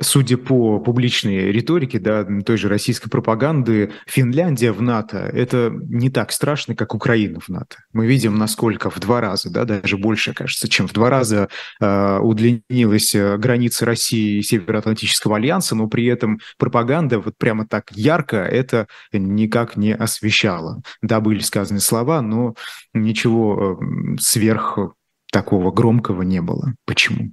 судя по публичной риторике, да, той же российской пропаганды, Финляндия в НАТО – это не так страшно, как Украина в НАТО? Мы видим, насколько в два раза, да, даже больше, кажется, чем в два раза а, удлинилась граница России и Североатлантического альянса, но при этом пропаганда вот прямо так ярко это никак не освещала. Да, были сказаны слова, но ничего сверх такого громкого не было. Почему?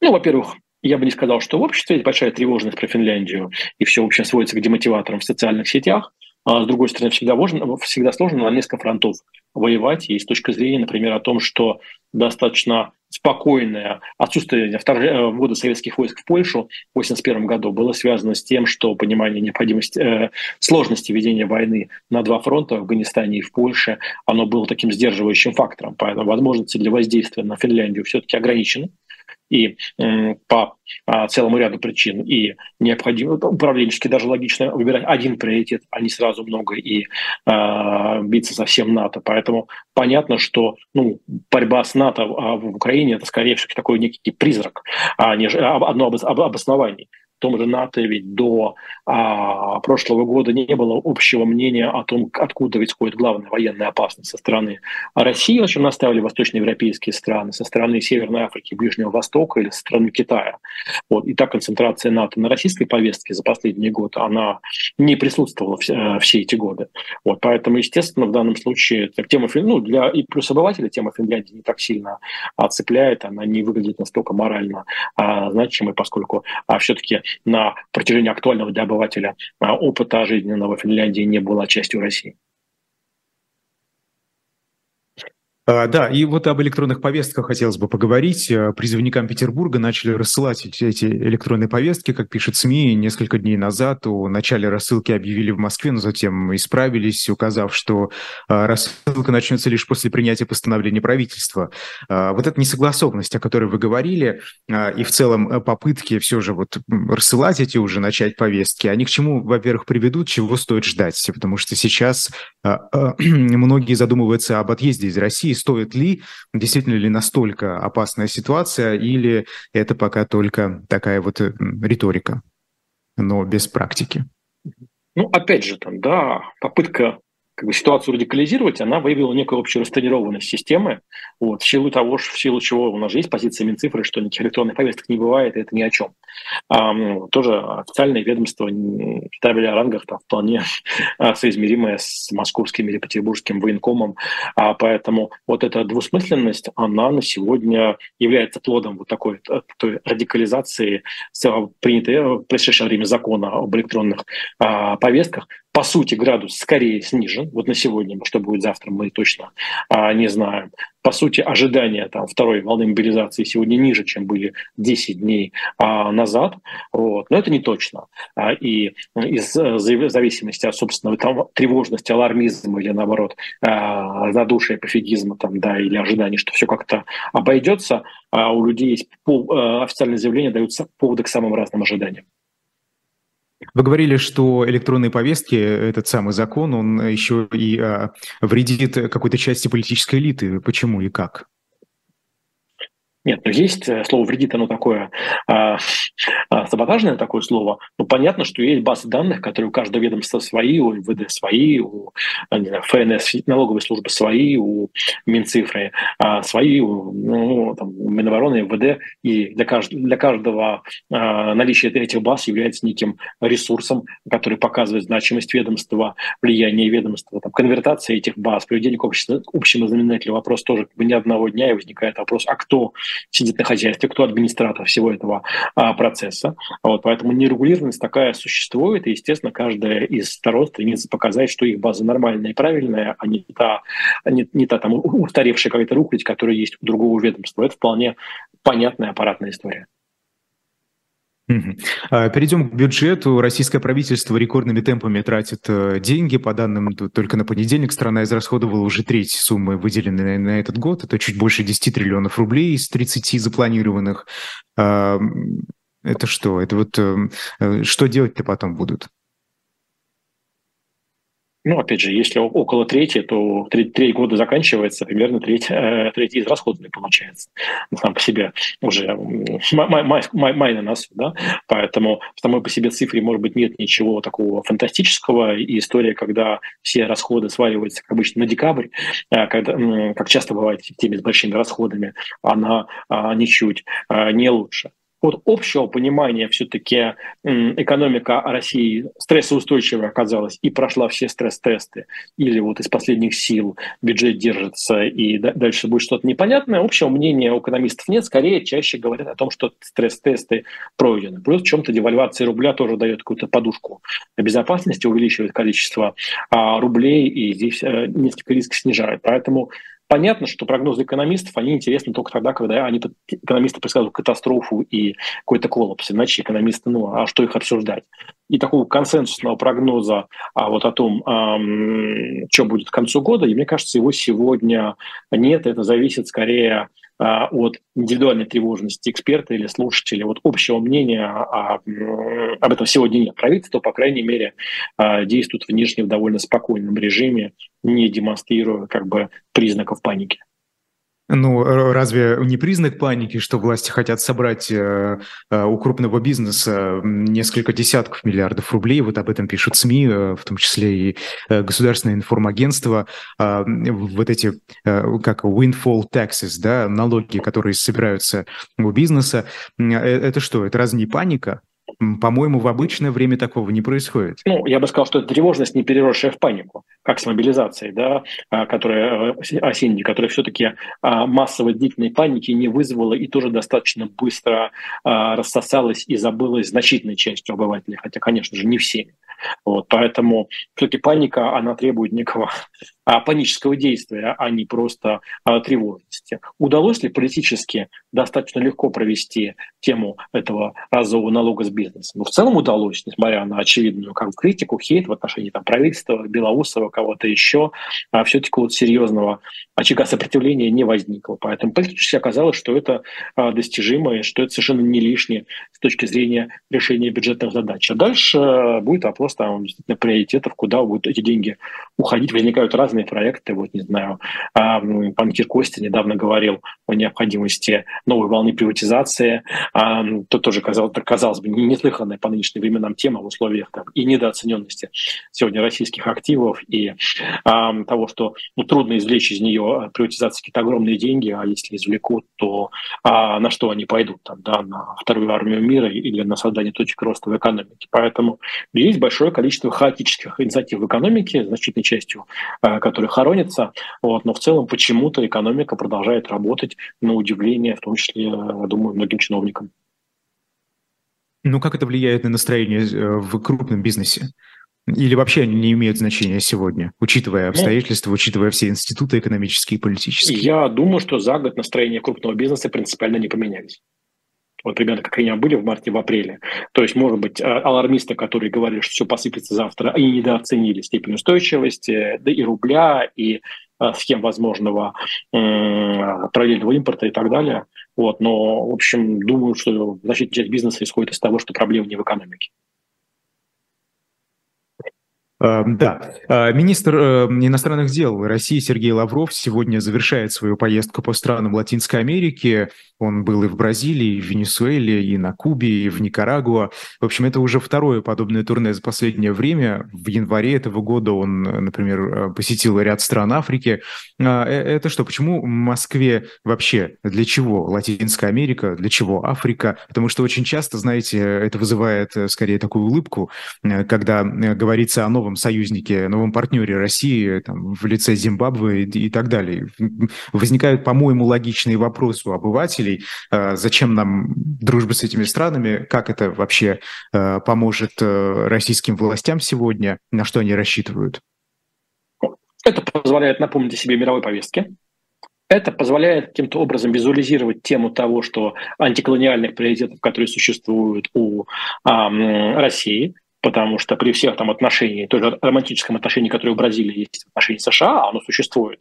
Ну, во-первых, я бы не сказал, что в обществе есть большая тревожность про Финляндию, и все, в общем, сводится к демотиваторам в социальных сетях. А с другой стороны, всегда, можно, всегда сложно на несколько фронтов воевать. И с точки зрения, например, о том, что достаточно спокойное отсутствие вторжения, ввода советских войск в Польшу в 1981 году было связано с тем, что понимание необходимости, э, сложности ведения войны на два фронта в Афганистане и в Польше, оно было таким сдерживающим фактором. Поэтому возможности для воздействия на Финляндию все-таки ограничены и по а, целому ряду причин. И необходимо управленчески даже логично выбирать один приоритет, а не сразу много и э, биться со всем НАТО. Поэтому понятно, что ну, борьба с НАТО в Украине это скорее всего такой некий призрак, а не одно обоснование том же НАТО ведь до а, прошлого года не было общего мнения о том, откуда ведь исходит главная военная опасность со стороны России, на чем наставили восточноевропейские страны, со стороны Северной Африки, Ближнего Востока или со стороны Китая. Вот. И та концентрация НАТО на российской повестке за последний год, она не присутствовала все, э, все эти годы. Вот. Поэтому, естественно, в данном случае тема, ну, для и плюс обывателя тема Финляндии не так сильно цепляет, она не выглядит настолько морально а, значимой, поскольку а, все-таки на протяжении актуального для обывателя а, опыта жизненного Финляндии не была частью России. А, да, и вот об электронных повестках хотелось бы поговорить. Э, призывникам Петербурга начали рассылать эти электронные повестки, как пишет СМИ, несколько дней назад. О начале рассылки объявили в Москве, но затем исправились, указав, что а, рассылка начнется лишь после принятия постановления правительства. А, вот эта несогласованность, о которой вы говорили, и в целом э, попытки все же вот рассылать эти уже, начать повестки, они к чему, во-первых, приведут, чего стоит ждать? Потому что сейчас многие задумываются об отъезде из России, России, стоит ли, действительно ли настолько опасная ситуация, или это пока только такая вот э, риторика, но без практики? Ну, опять же, там, да, попытка как бы, ситуацию радикализировать, она выявила некую общую растренированность системы, вот, в силу того, в силу чего у нас же есть позиция Минцифры, что никаких электронных повесток не бывает, и это ни о чем. А, тоже официальное ведомство ставили о рангах там, вполне соизмеримое с московским или петербургским военкомом, а, поэтому вот эта двусмысленность, она на сегодня является плодом вот такой той радикализации, принятой в прошедшее время закона об электронных а, повестках, по сути, градус скорее снижен. Вот на сегодня, что будет завтра, мы точно а, не знаем. По сути, ожидания там, второй волны мобилизации сегодня ниже, чем были 10 дней а, назад. Вот. Но это не точно. А, и из э, зависимости от собственного там, тревожности, алармизма или, наоборот, а, задушия, пофигизма там, да, или ожидания, что все как-то обойдется, а у людей есть пол, а, официальные заявления, даются поводы к самым разным ожиданиям. Вы говорили, что электронные повестки, этот самый закон, он еще и а, вредит какой-то части политической элиты. Почему и как? Нет, ну есть э, слово «вредит», оно такое а, а, саботажное такое слово. Ну, понятно, что есть базы данных, которые у каждого ведомства свои, у МВД свои, у не знаю, ФНС, налоговой службы свои, у Минцифры а, свои, у ну, там, Минобороны, МВД. И для, кажд, для каждого а, наличие этих баз является неким ресурсом, который показывает значимость ведомства, влияние ведомства, там, конвертация этих баз, приведение к общему, знаменателю. Вопрос тоже как ни одного дня, и возникает вопрос, а кто сидит на хозяйстве, кто администратор всего этого а, процесса. Вот, поэтому нерегулированность такая существует, и, естественно, каждая из сторон стремится показать, что их база нормальная и правильная, а не та, не, не та там устаревшая какая-то рухлядь, которая есть у другого ведомства. Это вполне понятная аппаратная история. А, перейдем к бюджету. Российское правительство рекордными темпами тратит э, деньги. По данным только на понедельник страна израсходовала уже треть суммы, выделенной на этот год. Это чуть больше 10 триллионов рублей из 30 запланированных. Это что? Это вот эм, э, что делать-то потом будут? Ну, опять же, если около трети, то треть, треть года заканчивается, примерно треть, э, треть из расходной получается. Сам по себе уже май, май, май, на нас, да, поэтому в самой по себе цифре, может быть, нет ничего такого фантастического, и история, когда все расходы сваливаются, как обычно, на декабрь, э, когда, как часто бывает в теме с большими расходами, она а, ничуть а, не лучше от общего понимания все-таки экономика России стрессоустойчивая оказалась и прошла все стресс-тесты, или вот из последних сил бюджет держится и дальше будет что-то непонятное, общего мнения у экономистов нет, скорее чаще говорят о том, что стресс-тесты пройдены. Плюс в чем-то девальвация рубля тоже дает какую-то подушку безопасности, увеличивает количество а, рублей и здесь а, несколько риск снижает. Поэтому Понятно, что прогнозы экономистов, они интересны только тогда, когда они, экономисты предсказывают катастрофу и какой-то коллапс. Иначе экономисты, ну, а что их обсуждать? И такого консенсусного прогноза а вот о том, эм, что будет к концу года, и мне кажется, его сегодня нет. Это зависит скорее от индивидуальной тревожности эксперта или слушателя, вот общего мнения о, об этом сегодня нет. Правительство, по крайней мере, а, действует внешне в довольно спокойном режиме, не демонстрируя как бы признаков паники. Ну, разве не признак паники, что власти хотят собрать э, э, у крупного бизнеса несколько десятков миллиардов рублей? Вот об этом пишут СМИ, э, в том числе и э, государственное информагентство. Э, вот эти, э, как windfall taxes, да, налоги, которые собираются у бизнеса. Э, это что, это разве не паника? По-моему, в обычное время такого не происходит. Ну, я бы сказал, что это тревожность, не переросшая в панику, как с мобилизацией, да, а, которая э, осенней, которая все-таки а, массовой длительной паники не вызвала и тоже достаточно быстро а, рассосалась и забылась значительной частью обывателей, хотя, конечно же, не всеми. Вот, поэтому все-таки паника, она требует некого панического действия, а не просто а, тревожности. Удалось ли политически достаточно легко провести тему этого разового налога с бизнесом? Ну, в целом удалось, несмотря на очевидную как критику, хейт в отношении там, правительства, Белоусова, кого-то еще, а все-таки вот серьезного очага сопротивления не возникло. Поэтому политически оказалось, что это а, достижимо и что это совершенно не лишнее с точки зрения решения бюджетных задач. А дальше будет вопрос там приоритетов, куда будут эти деньги уходить. Возникают разные проекты. Вот, не знаю, банкир Костя недавно говорил о необходимости новой волны приватизации. То тоже казалось, казалось бы неслыханная по нынешним временам тема в условиях там, и недооцененности сегодня российских активов, и того, что ну, трудно извлечь из нее приватизации какие-то огромные деньги, а если извлекут, то а, на что они пойдут? Там, да, на вторую армию мира или на создание точек роста в экономике. Поэтому есть большое количество хаотических инициатив в экономике, значительной частью э, которые хоронятся, вот, но в целом почему-то экономика продолжает работать на удивление, в том числе, я думаю, многим чиновникам. Ну, как это влияет на настроение э, в крупном бизнесе? Или вообще они не имеют значения сегодня, учитывая ну, обстоятельства, ну, учитывая все институты экономические и политические? Я думаю, что за год настроение крупного бизнеса принципиально не поменялись вот примерно как они были в марте, в апреле. То есть, может быть, а, алармисты, которые говорили, что все посыпется завтра, они недооценили степень устойчивости, да и рубля, и а, схем возможного параллельного импорта и так далее. Вот. Но, в общем, думаю, что значительная часть бизнеса исходит из того, что проблема не в экономике. Эм, да, э, министр э, иностранных дел России Сергей Лавров сегодня завершает свою поездку по странам Латинской Америки. Он был и в Бразилии, и в Венесуэле, и на Кубе, и в Никарагуа. В общем, это уже второе подобное турне за последнее время. В январе этого года он, например, э, посетил ряд стран Африки. Это что, почему Москве вообще? Для чего Латинская Америка? Для чего Африка? Потому что очень часто, знаете, это вызывает скорее такую улыбку, когда говорится о новом новом союзнике, новом партнере России там, в лице Зимбабве и, и так далее. Возникают, по-моему, логичные вопросы у обывателей. Э, зачем нам дружба с этими странами? Как это вообще э, поможет э, российским властям сегодня? На что они рассчитывают? Это позволяет напомнить о себе мировой повестке. Это позволяет каким-то образом визуализировать тему того, что антиколониальных приоритетов, которые существуют у э, России, потому что при всех там отношениях, тоже романтическом отношении, которое у Бразилии есть в отношении США, оно существует.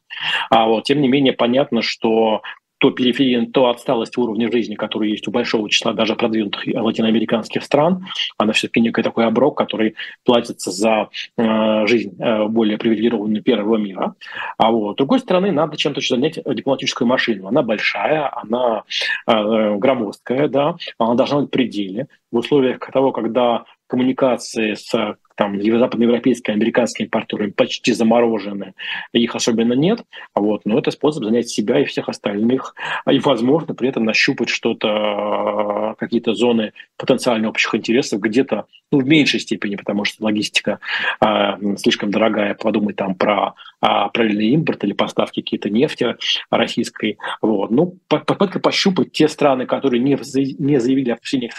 А вот, тем не менее, понятно, что то периферия, то отсталость уровня жизни, которая есть у большого числа даже продвинутых латиноамериканских стран, она все-таки некий такой оброк, который платится за э, жизнь э, более привилегированную первого мира. А вот, с другой стороны, надо чем-то занять дипломатическую машину. Она большая, она э, громоздкая, да, она должна быть в пределе. В условиях того, когда коммуникации с там, западноевропейскими, американскими партнерами почти заморожены, их особенно нет, вот, но это способ занять себя и всех остальных, и, возможно, при этом нащупать что-то, какие-то зоны потенциально общих интересов где-то, ну, в меньшей степени, потому что логистика а, слишком дорогая, подумать там про а, правильный импорт или поставки какие-то нефти российской, вот, ну, попытка пощупать те страны, которые не, не заявили о вступлении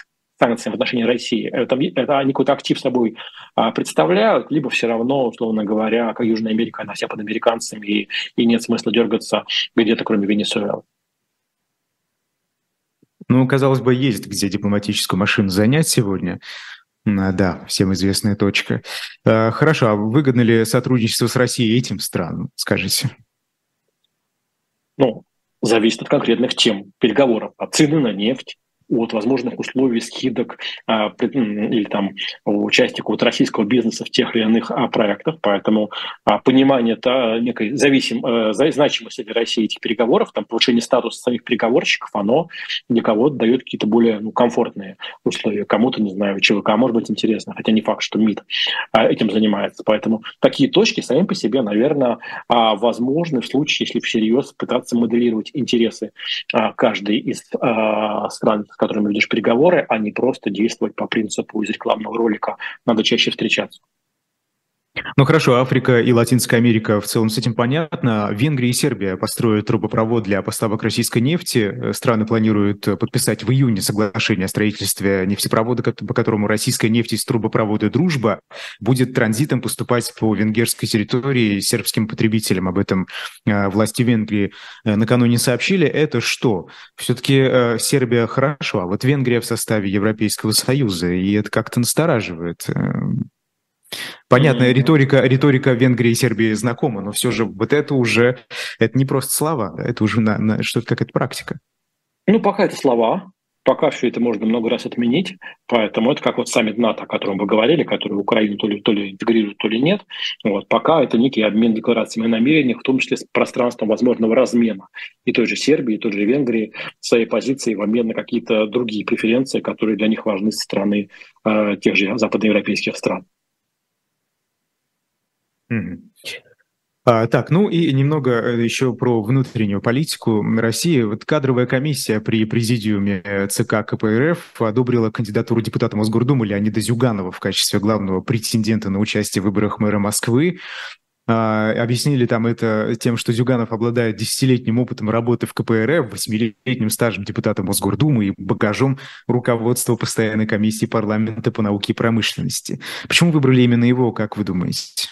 санкциям в отношении России, это, это они какой-то актив собой а, представляют, либо все равно, условно говоря, как Южная Америка, она вся под американцами, и, и нет смысла дергаться где-то, кроме Венесуэлы. Ну, казалось бы, есть где дипломатическую машину занять сегодня. Да, всем известная точка. А, хорошо, а выгодно ли сотрудничество с Россией этим странам, скажите? Ну, зависит от конкретных тем переговоров. От цены на нефть, от возможных условий скидок а, или там участия вот российского бизнеса в тех или иных а, проектах. Поэтому а, понимание -то некой зависим, а, значимости для России этих переговоров, там повышение статуса самих переговорщиков, оно для кого-то дает какие-то более ну, комфортные условия. Кому-то, не знаю, ЧВК может быть интересно, хотя не факт, что МИД а, этим занимается. Поэтому такие точки сами по себе, наверное, а, возможны в случае, если всерьез пытаться моделировать интересы а, каждой из а, стран, которыми ведешь переговоры, а не просто действовать по принципу из рекламного ролика «надо чаще встречаться». Ну хорошо, Африка и Латинская Америка в целом с этим понятно. Венгрия и Сербия построят трубопровод для поставок российской нефти. Страны планируют подписать в июне соглашение о строительстве нефтепровода, по которому российская нефть из трубопровода «Дружба» будет транзитом поступать по венгерской территории сербским потребителям. Об этом э, власти Венгрии э, накануне сообщили. Это что? Все-таки э, Сербия хорошо, а вот Венгрия в составе Европейского Союза, и это как-то настораживает. Понятно, mm-hmm. риторика, риторика Венгрии и Сербии знакома, но все же вот это уже, это не просто слова, это уже на, на, что-то какая-то практика. Ну, пока это слова, Пока все это можно много раз отменить, поэтому это как вот саммит НАТО, о котором вы говорили, который Украину то ли, то ли интегрирует, то ли нет. Вот, пока это некий обмен декларациями о намерениях, в том числе с пространством возможного размена и той же Сербии, и той же Венгрии своей позиции в обмен на какие-то другие преференции, которые для них важны со стороны э, тех же западноевропейских стран. А, так, ну и немного э, еще про внутреннюю политику России. Вот кадровая комиссия при президиуме э, ЦК КПРФ одобрила кандидатуру депутата Мосгордумы Леонида Зюганова в качестве главного претендента на участие в выборах мэра Москвы. А, объяснили там это тем, что Зюганов обладает десятилетним опытом работы в КПРФ, восьмилетним стажем депутата Мосгордумы и багажом руководства постоянной комиссии парламента по науке и промышленности. Почему выбрали именно его, как вы думаете?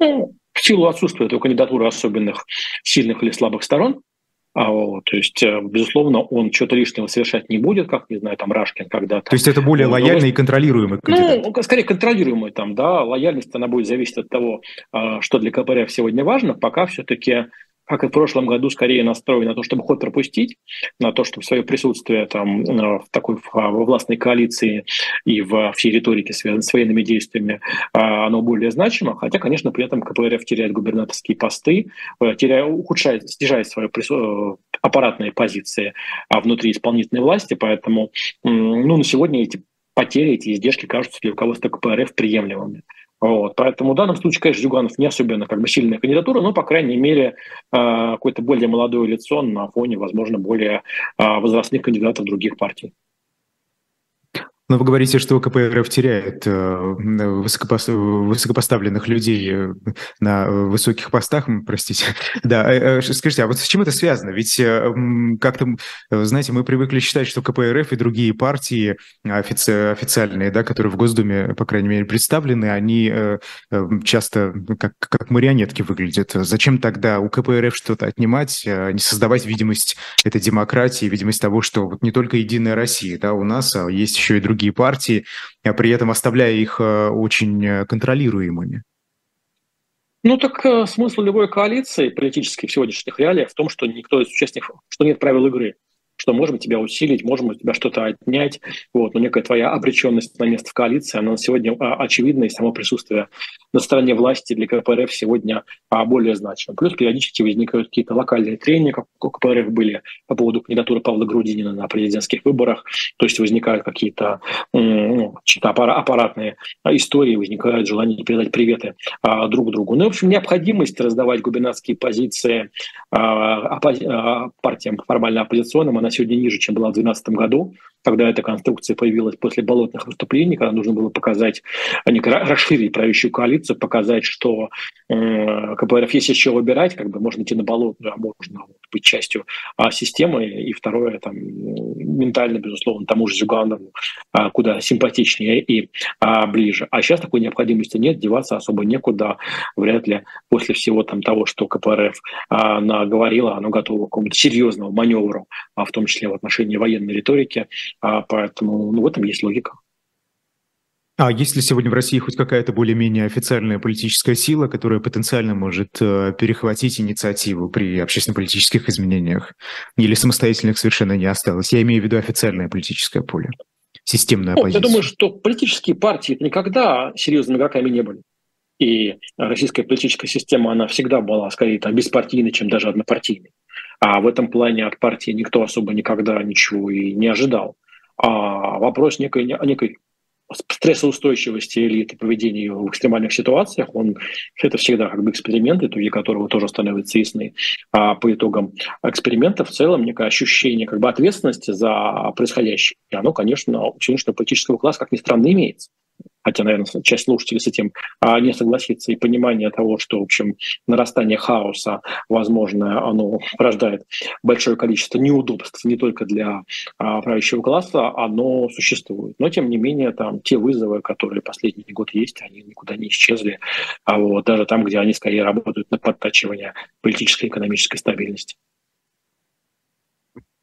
Ну, в силу отсутствия этой кандидатуры особенных сильных или слабых сторон, а, вот, то есть, э, безусловно, он что-то лишнего совершать не будет, как, не знаю, там Рашкин когда-то. То есть это более лояльный и контролируемый ну, кандидат? Ну, скорее контролируемый там, да, лояльность, она будет зависеть от того, а, что для КПРФ сегодня важно, пока все-таки как и в прошлом году, скорее настроен на то, чтобы ход пропустить, на то, чтобы свое присутствие там э, в такой во властной коалиции и в всей риторике, связанной с военными действиями, а, оно более значимо. Хотя, конечно, при этом КПРФ теряет губернаторские посты, э, теряет, ухудшает, снижает свои э, аппаратные позиции а, внутри исполнительной власти, поэтому ну, на сегодня эти потери, эти издержки кажутся для руководства КПРФ приемлемыми. Вот, поэтому в данном случае, конечно, Зюганов не особенно как бы сильная кандидатура, но, по крайней мере, э, какое-то более молодое лицо на фоне, возможно, более э, возрастных кандидатов других партий. Но вы говорите, что КПРФ теряет э, высокопоставленных людей э, на высоких постах, простите. Да, э, скажите, а вот с чем это связано? Ведь как-то, знаете, мы привыкли считать, что КПРФ и другие партии офици- официальные, да, которые в Госдуме, по крайней мере, представлены, они часто как, как марионетки выглядят. Зачем тогда у КПРФ что-то отнимать, а не создавать видимость этой демократии, видимость того, что вот не только Единая Россия, да, у нас, а есть еще и другие другие партии, а при этом оставляя их э, очень э, контролируемыми? Ну так э, смысл любой коалиции политической в сегодняшних реалиях в том, что никто из участников, что нет правил игры что можем тебя усилить, можем у тебя что-то отнять. Вот. Но некая твоя обреченность на место в коалиции, она сегодня а, очевидна, и само присутствие на стороне власти для КПРФ сегодня а, более значимо. Плюс периодически возникают какие-то локальные трения, как у КПРФ были по поводу кандидатуры Павла Грудинина на президентских выборах. То есть возникают какие-то ну, аппаратные истории, возникает желание передать приветы а, друг другу. Ну, в общем, необходимость раздавать губернаторские позиции партиям формально оппозиционным, она сегодня ниже, чем была в 2012 году, когда эта конструкция появилась после болотных выступлений, когда нужно было показать, а не расширить правящую коалицию, показать, что КПРФ есть еще выбирать, как бы можно идти на болотную, а можно быть частью а, системы. И второе, там, ментально, безусловно, тому же Зюганову а, куда симпатичнее и а, ближе. А сейчас такой необходимости нет, деваться особо некуда. Вряд ли после всего там того, что КПРФ а, наговорила, оно готово к какому-то серьезному маневру, а, в том числе в отношении военной риторики. А, поэтому ну, в этом есть логика. А есть ли сегодня в России хоть какая-то более-менее официальная политическая сила, которая потенциально может э, перехватить инициативу при общественно-политических изменениях? Или самостоятельных совершенно не осталось? Я имею в виду официальное политическое поле, системная ну, оппозиция. Я думаю, что политические партии никогда серьезными игроками не были. И российская политическая система, она всегда была скорее там, беспартийной, чем даже однопартийной. А в этом плане от партии никто особо никогда ничего и не ожидал. А вопрос некой, некой стрессоустойчивости элиты, поведения в экстремальных ситуациях, он, это всегда как бы эксперимент, итоги которого тоже становятся ясны. А по итогам эксперимента в целом некое ощущение как бы ответственности за происходящее, и оно, конечно, у сегодняшнего политического класса, как ни странно, имеется хотя, наверное, часть слушателей с этим а, не согласится, и понимание того, что, в общем, нарастание хаоса, возможно, оно порождает большое количество неудобств не только для а, правящего класса, оно существует. Но, тем не менее, там те вызовы, которые последний год есть, они никуда не исчезли, а вот даже там, где они скорее работают на подтачивание политической и экономической стабильности.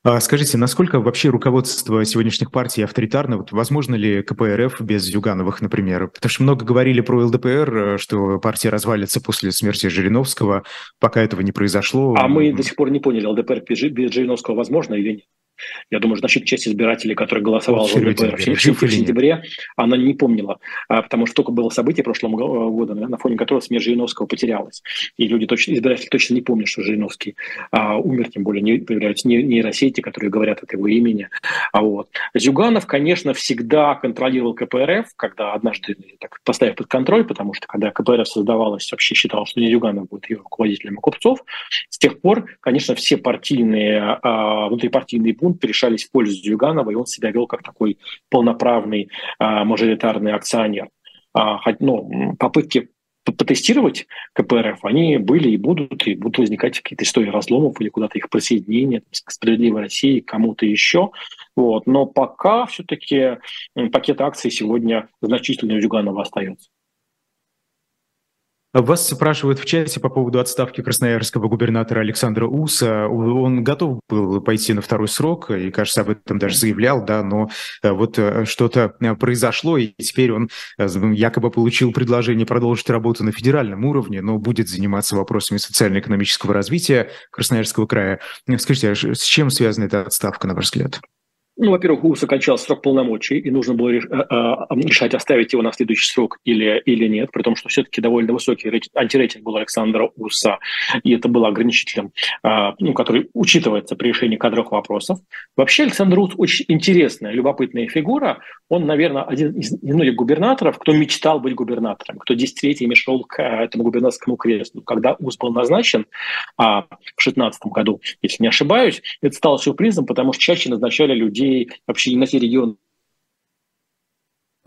А скажите, насколько вообще руководство сегодняшних партий авторитарно? Вот возможно ли КПРФ без Зюгановых, например? Потому что много говорили про ЛДПР, э, что партия развалится после смерти Жириновского, пока этого не произошло. А мы до сих пор не поняли, ЛДПР без Жириновского возможно или нет? Я думаю, значительная часть избирателей, которые голосовали за ЛДПР в, в, в сентябре, она не помнила, а, потому что только было событие прошлым годом, на фоне которого смерть Жириновского потерялась. И люди точно, избиратели точно не помнят, что Жириновский а, умер, тем более не появляются нейросети, которые говорят от его имени. А вот. Зюганов, конечно, всегда контролировал КПРФ, когда однажды так, поставив под контроль, потому что когда КПРФ создавалась, вообще считал, что не Зюганов будет ее руководителем, а Купцов. С тех пор, конечно, все партийные, а, внутрипартийные пункты решались в пользу Зюганова, и он себя вел как такой полноправный а, мажоритарный акционер. А, ну, попытки потестировать КПРФ, они были и будут, и будут возникать какие-то истории разломов или куда-то их присоединения к «Справедливой России», к кому-то еще. Вот. Но пока все-таки пакет акций сегодня значительно у Зюганова остается. Вас спрашивают в чате по поводу отставки красноярского губернатора Александра Уса. Он готов был пойти на второй срок и, кажется, об этом даже заявлял, да, но э, вот э, что-то э, произошло, и теперь он якобы получил предложение продолжить работу на федеральном уровне, но будет заниматься вопросами социально-экономического развития Красноярского края. Скажите, а с чем связана эта отставка, на ваш взгляд? Ну, во-первых, УС окончал срок полномочий, и нужно было э, э, решать, оставить его на следующий срок или, или нет, при том, что все-таки довольно высокий антирейтинг был Александра Уса, и это было ограничителем, э, ну, который учитывается при решении кадровых вопросов. Вообще Александр Ус очень интересная, любопытная фигура. Он, наверное, один из немногих губернаторов, кто мечтал быть губернатором, кто десятилетиями шел к этому губернаторскому креслу. Когда Ус был назначен а, в 2016 году, если не ошибаюсь, это стало сюрпризом, потому что чаще назначали людей, вообще не на те регионы,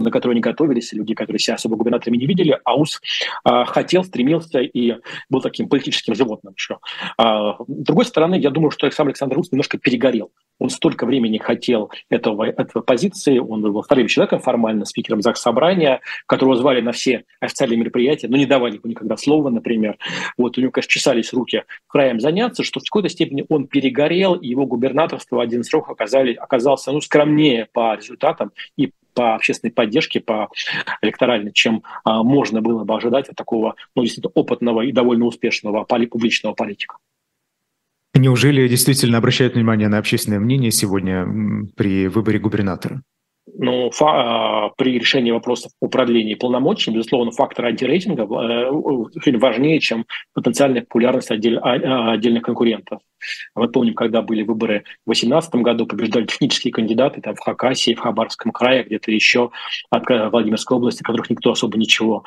на которые они готовились, люди, которые себя особо губернаторами не видели, Аус а, хотел, стремился и был таким политическим животным еще. А, с другой стороны, я думаю, что сам Александр Рус немножко перегорел. Он столько времени хотел этого, этого позиции, он был вторым человеком формально, спикером ЗАГС Собрания, которого звали на все официальные мероприятия, но не давали ему никогда слова, например. Вот у него, конечно, чесались руки краем заняться, что в какой-то степени он перегорел, и его губернаторство один срок оказали, оказался ну, скромнее по результатам и по общественной поддержке, по электоральной, чем а, можно было бы ожидать от такого ну, действительно опытного и довольно успешного поли, публичного политика. Неужели действительно обращают внимание на общественное мнение сегодня при выборе губернатора? Ну, фа- а, при решении вопросов о продлении полномочий, безусловно, фактор антирейтинга э, важнее, чем потенциальная популярность а, а, отдельных конкурентов. Мы помним, когда были выборы в 2018 году, побеждали технические кандидаты там, в Хакасии, в Хабаровском крае, где-то еще от Владимирской области, которых никто особо ничего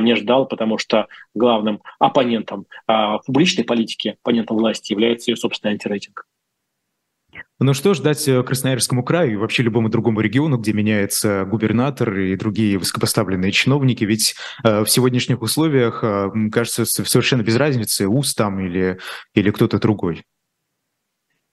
не ждал, потому что главным оппонентом а, публичной политики, оппонентом власти является ее собственный антирейтинг. Ну что ждать э, Красноярскому краю и вообще любому другому региону, где меняется губернатор и другие высокопоставленные чиновники? Ведь э, в сегодняшних условиях, э, кажется, совершенно без разницы, УС там или, или кто-то другой.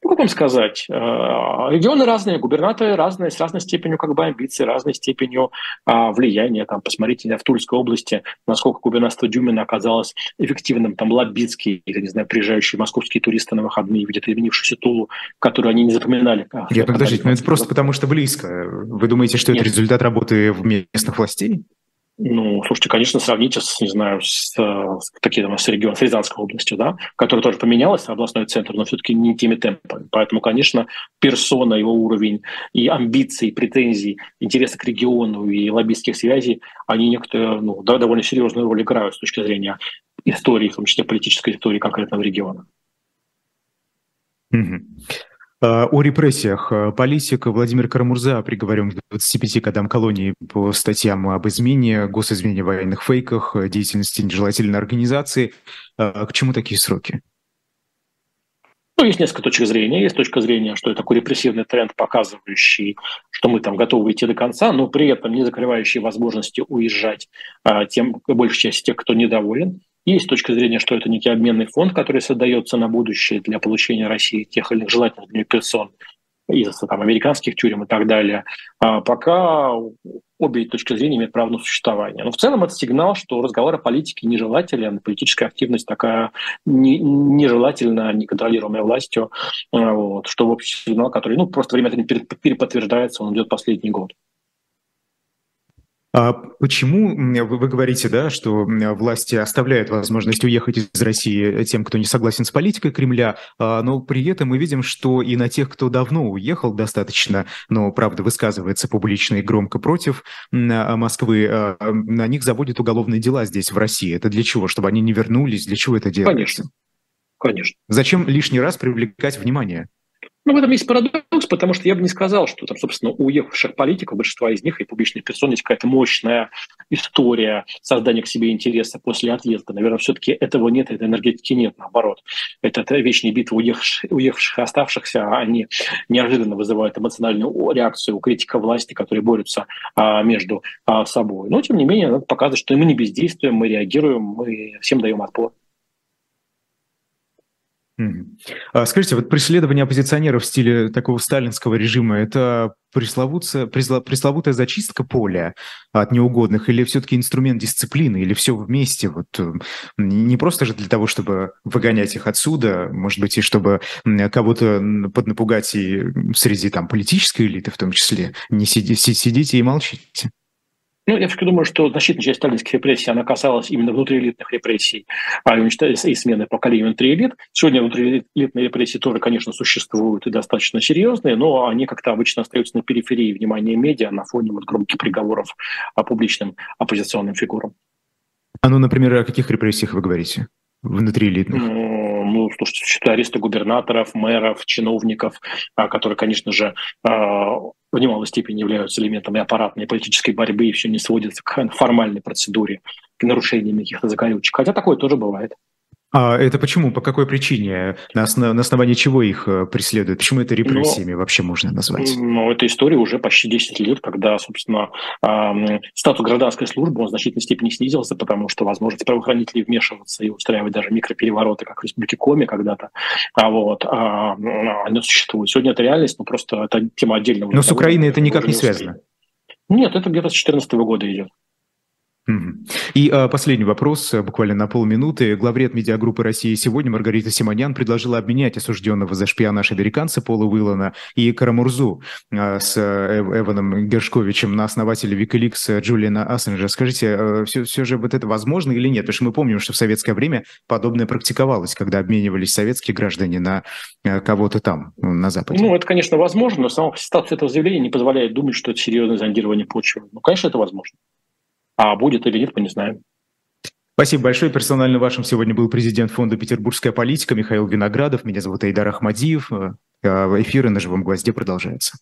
Ну, как вам сказать, э, регионы разные, губернаторы разные, с разной степенью как бы амбиций, разной степенью а, влияния. Там, посмотрите, в Тульской области, насколько губернаторство Дюмина оказалось эффективным. Там лоббитские, или, не знаю, приезжающие московские туристы на выходные видят изменившуюся Тулу, которую они не запоминали. Нет, подождите, но это просто потому, что близко. Вы думаете, что Нет. это результат работы местных властей? Ну, слушайте, конечно, сравните с, не знаю, с, с такие, там, с регионом, с Рязанской областью, да, которая тоже поменялась, областной центр, но все-таки не теми темпами. Поэтому, конечно, персона, его уровень и амбиции, претензии, интересы к региону и лоббистских связей, они некоторые, ну, да, довольно серьезную роль играют с точки зрения истории, в том числе политической истории конкретного региона. Mm-hmm. Э, о репрессиях. Э, политик Владимир Карамурза приговорен к 25 годам колонии по статьям об измене, госизмене, военных фейках, э, деятельности нежелательной организации. К чему такие сроки? Ну, есть несколько точек зрения. Есть точка зрения, что это такой репрессивный тренд, показывающий, что мы там готовы идти до конца, но при этом не закрывающий возможности уезжать а, тем, большей части тех, кто недоволен. Есть точка зрения, что это некий обменный фонд, который создается на будущее для получения России тех или иных желательных для персон из там, американских тюрем и так далее. А пока обе точки зрения имеют право на существование. Но в целом это сигнал, что разговор о политике нежелателен, политическая активность такая не, нежелательна, неконтролируемая властью, а, вот, что общем сигнал, который ну, просто время переподтверждается, он идет последний год. А почему вы, говорите, да, что власти оставляют возможность уехать из России тем, кто не согласен с политикой Кремля, а, но при этом мы видим, что и на тех, кто давно уехал достаточно, но правда высказывается публично и громко против а, Москвы, на них заводят уголовные дела здесь, в России. Это для чего? Чтобы они не вернулись? Для чего это делается? Конечно. Конечно. Зачем лишний раз привлекать внимание? Ну, в этом есть парадокс, потому что я бы не сказал, что там, собственно, у уехавших политиков, большинства из них и публичных персон есть какая-то мощная история создания к себе интереса после отъезда. Наверное, все-таки этого нет, этой энергетики нет, наоборот. Это, вечные битвы уехавших, уехавших и оставшихся, они неожиданно вызывают эмоциональную реакцию у критика власти, которые борются а, между а, собой. Но, тем не менее, надо показывать, что мы не бездействуем, мы реагируем, мы всем даем отпор. А скажите, вот преследование оппозиционеров в стиле такого сталинского режима – это пресловутая, зачистка поля от неугодных или все-таки инструмент дисциплины, или все вместе? Вот не просто же для того, чтобы выгонять их отсюда, может быть, и чтобы кого-то поднапугать и среди там политической элиты в том числе. Не сидите, сидите и молчите. Ну, я все-таки думаю, что значительная часть сталинских репрессий, она касалась именно внутриэлитных репрессий а и смены поколения внутри элит. Сегодня внутриэлитные репрессии тоже, конечно, существуют и достаточно серьезные, но они как-то обычно остаются на периферии внимания медиа на фоне вот громких приговоров о публичным оппозиционным фигурам. А ну, например, о каких репрессиях вы говорите? Внутриэлитных? Ну, ну слушайте, аресты губернаторов, мэров, чиновников, а, которые, конечно же, а, в немалой степени являются элементами аппаратной политической борьбы и все не сводится к формальной процедуре, к нарушениям каких-то закорючек. Хотя такое тоже бывает. А это почему? По какой причине? На, основ, на основании чего их э, преследуют? Почему это репрессиями но, вообще можно назвать? Ну, это история уже почти 10 лет, когда, собственно, э, статус гражданской службы он в значительной степени снизился, потому что возможность правоохранителей вмешиваться и устраивать даже микроперевороты, как в Республике Коми когда-то, а вот, а, они существуют. Сегодня это реальность, но просто это тема отдельного. Но с Украиной это никак не связано? Нет, это где-то с 2014 года идет. И э, последний вопрос, э, буквально на полминуты. Главред медиагруппы России сегодня Маргарита Симонян предложила обменять осужденного за шпионаж американца Пола Уиллана и Карамурзу э, с э, Эваном Гершковичем на основателя Викиликс Джулиана Ассенджа. Скажите, э, все, все же вот это возможно или нет? Потому что мы помним, что в советское время подобное практиковалось, когда обменивались советские граждане на кого-то там, на Западе. Ну, это, конечно, возможно, но сама статус этого заявления не позволяет думать, что это серьезное зондирование почвы. Ну, конечно, это возможно. А будет или нет, мы не знаем. Спасибо большое. Персонально вашим сегодня был президент фонда «Петербургская политика» Михаил Виноградов. Меня зовут Айдар Ахмадиев. Э, эфиры на «Живом гвозде» продолжаются.